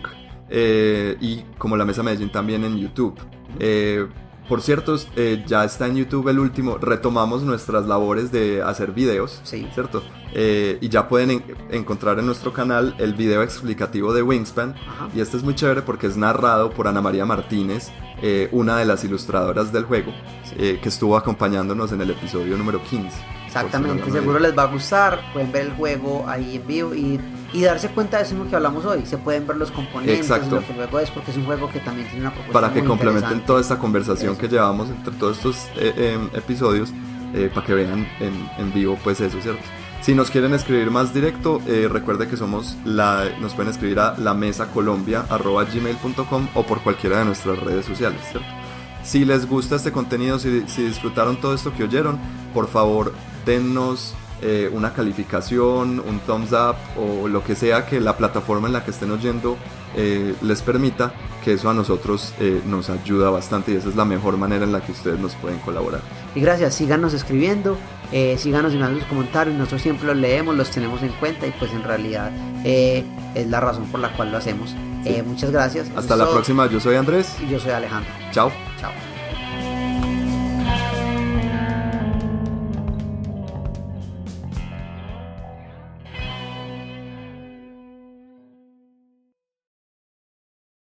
Eh, y como La Mesa Medellín también en YouTube. Eh, por cierto, eh, ya está en YouTube el último. Retomamos nuestras labores de hacer videos, sí. ¿cierto? Eh, y ya pueden encontrar en nuestro canal el video explicativo de Wingspan. Y este es muy chévere porque es narrado por Ana María Martínez, eh, una de las ilustradoras del juego, que estuvo acompañándonos en el episodio número 15. Exactamente, seguro les va a gustar. Pueden ver el juego ahí en vivo y y darse cuenta de eso que hablamos hoy. Se pueden ver los componentes, Exacto. lo que luego es, porque es un juego que también tiene una propuesta. Para que complementen toda esta conversación que llevamos entre todos estos eh, em, episodios, eh, para que vean en, en, vivo, pues eso, ¿cierto? Si nos quieren escribir más directo, eh, recuerde que somos la, nos pueden escribir a la mesa colombia gmail.com o por cualquiera de nuestras redes sociales, ¿cierto? Si les gusta este contenido, si, si disfrutaron todo esto que oyeron, por favor, dennos eh, una calificación, un thumbs up o lo que sea que la plataforma en la que estén oyendo eh, les permita, que eso a nosotros eh, nos ayuda bastante y esa es la mejor manera en la que ustedes nos pueden colaborar. Y gracias, síganos escribiendo, síganos enviando sus comentarios, nosotros siempre los leemos, los tenemos en cuenta y pues en realidad es la razón por la cual lo hacemos. muchas gracias. Hasta la próxima, yo soy Andrés. Y yo soy Alejandro. Chao. Chao.